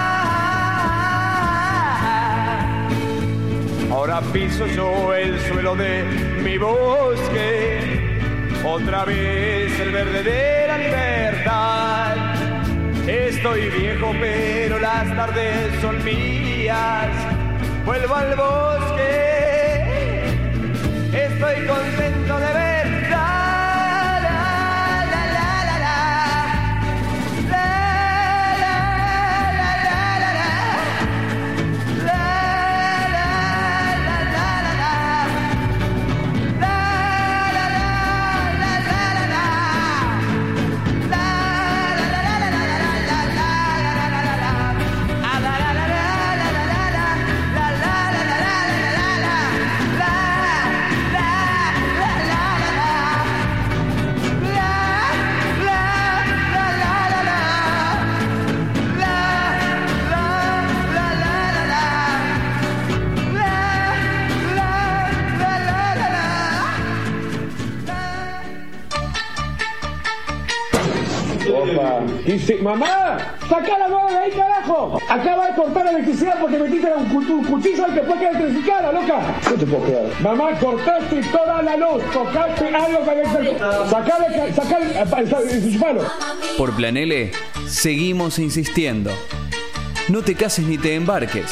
Ahora piso yo el suelo de mi bosque otra vez el verde de la libertad. Estoy viejo, pero las tardes son mías. Vuelvo al bosque, estoy contento de verdad. Mamá, saca la mano de ahí, carajo. Acaba de cortar la electricidad porque metiste un, cu- un cuchillo y te puede quedar electrificada, loca. ¿Qué te puedo quedar? Mamá, cortaste toda la luz, tocaste algo con el Sacale, sacale, enchufalo. Por Planele, seguimos insistiendo. No te cases ni te embarques.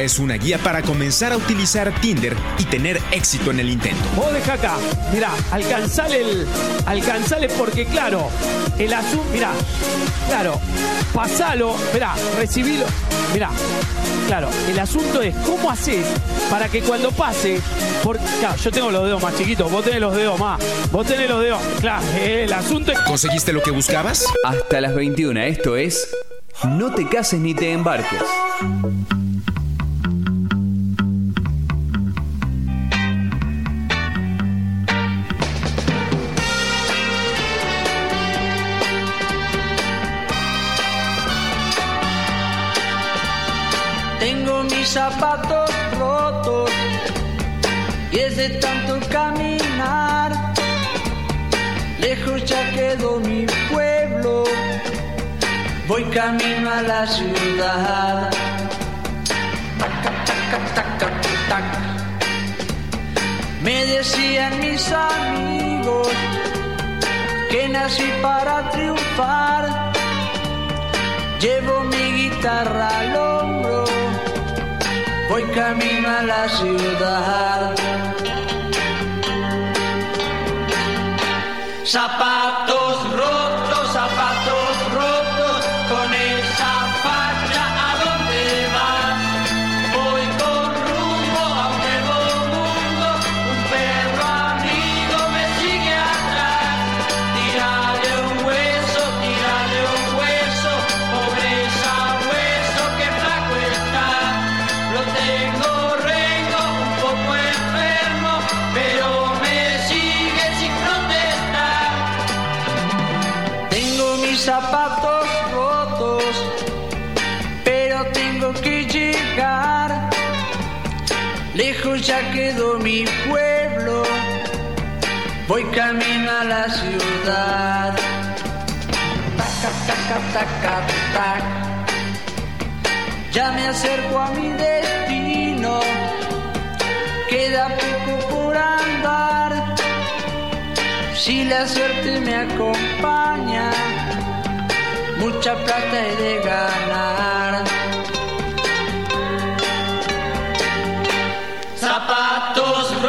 Esta es una guía para comenzar a utilizar Tinder y tener éxito en el intento. Vos deja acá, mirá, alcanzale el. Alcanzale porque, claro, el asunto. Mirá, claro, pasalo, mirá, recibilo. Mirá, claro, el asunto es cómo haces para que cuando pase. Porque, claro, yo tengo los dedos más chiquitos, vos tenés los dedos más. Vos tenés los dedos. Claro, el asunto es. ¿Conseguiste lo que buscabas? Hasta las 21, esto es No te cases ni te embarques. Zapatos rotos y es de tanto caminar. Lejos ya quedó mi pueblo, voy camino a la ciudad. Me decían mis amigos que nací para triunfar. Llevo mi guitarra al hombro, voy camino a la ciudad. Zapatos Ya me acerco a mi destino, queda poco por andar. Si la suerte me acompaña, mucha plata he de ganar. Zapatos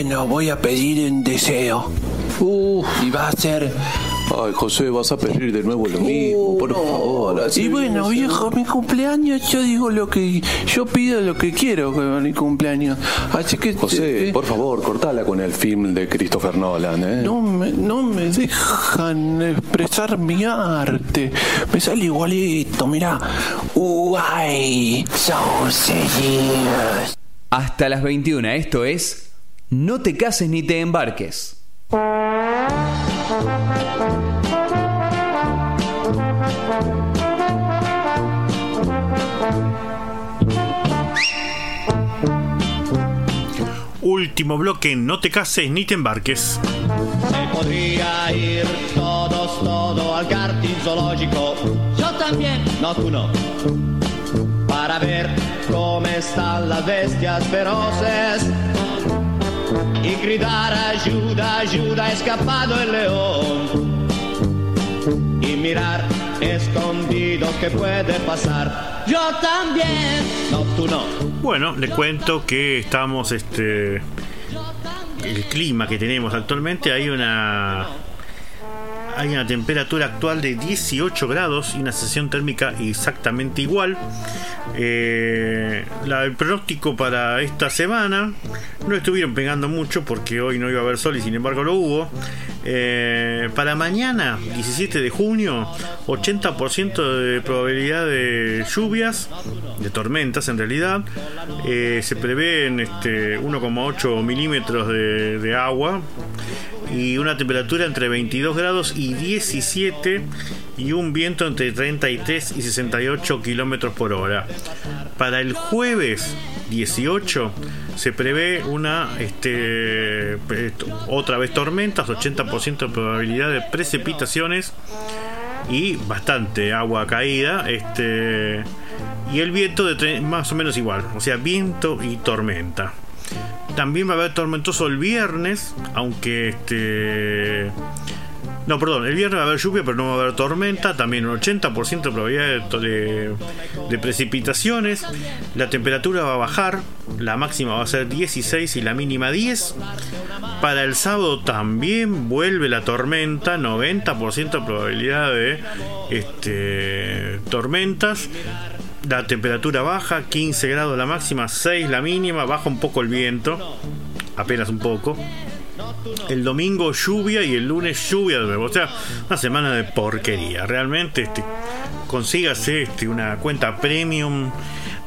Bueno, voy a pedir un deseo. y va a ser. Ay, José, vas a pedir de nuevo lo mismo, por favor. así Y bueno, bien, viejo, mi cumpleaños, yo digo lo que. Yo pido lo que quiero con mi cumpleaños. Así que. José, eh, por favor, cortala con el film de Christopher Nolan, ¿eh? No me, no me dejan expresar mi arte. Me sale igualito, mirá. Uy, so serious. Hasta las 21, esto es No te cases ni te embarques. Último bloque, no te cases ni te embarques. Se podría ir todos, todo al jardín zoológico. Yo también. No, tú no. Para ver cómo están las bestias feroces. Y gritar ayuda, ayuda, ha escapado el león. Y mirar escondidos que puede pasar. Yo también. No, tú no. Bueno, le cuento que estamos, este, el clima que tenemos actualmente, hay una, hay una temperatura actual de 18 grados y una sensación térmica exactamente igual. Eh, el pronóstico para esta semana no estuvieron pegando mucho porque hoy no iba a haber sol y sin embargo lo hubo. Eh, para mañana, 17 de junio, 80% de probabilidad de lluvias, de tormentas en realidad. Eh, se prevén este, 1,8 milímetros de, de agua y una temperatura entre 22 grados y 17 y un viento entre 33 y 68 kilómetros por hora. Para el jueves 18 se prevé una este, otra vez tormentas, 80% de probabilidad de precipitaciones y bastante agua caída. Este, y el viento de más o menos igual, o sea, viento y tormenta. También va a haber tormentoso el viernes, aunque este. No, perdón, el viernes va a haber lluvia, pero no va a haber tormenta. También un 80% de probabilidad de, precipitaciones. La temperatura va a bajar. La máxima va a ser 16 y la mínima 10. Para el sábado también vuelve la tormenta. 90% de probabilidad de este, tormentas. La temperatura baja, 15 grados la máxima, 6 la mínima, baja un poco el viento, apenas un poco. El domingo lluvia y el lunes lluvia de nuevo. O sea, una semana de porquería. Realmente, este, consígase este, una cuenta premium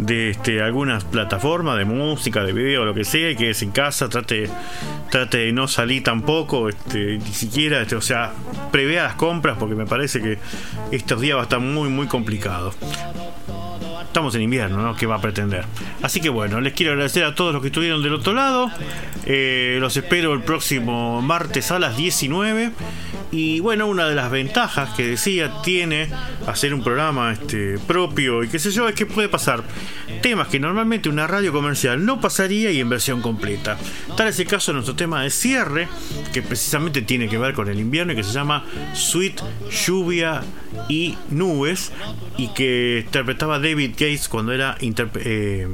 de este, algunas plataformas de música, de video, lo que sea, y quédese en casa, trate, trate de no salir tampoco, este, ni siquiera, este, o sea, prevea las compras porque me parece que estos días va a estar muy, muy complicado. Estamos en invierno, ¿no? ¿Qué va a pretender? Así que bueno, les quiero agradecer a todos los que estuvieron del otro lado. Eh, los espero el próximo martes a las 19. Y bueno, una de las ventajas que decía tiene hacer un programa este, propio y qué sé yo es que puede pasar temas que normalmente una radio comercial no pasaría y en versión completa. Tal es el caso de nuestro tema de cierre, que precisamente tiene que ver con el invierno y que se llama Sweet Lluvia y Nubes y que interpretaba David Gates cuando era eh,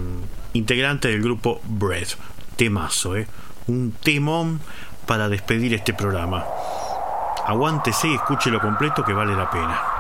integrante del grupo Bread. Temazo, ¿eh? Un temón para despedir este programa. Aguántese y escúchelo completo que vale la pena.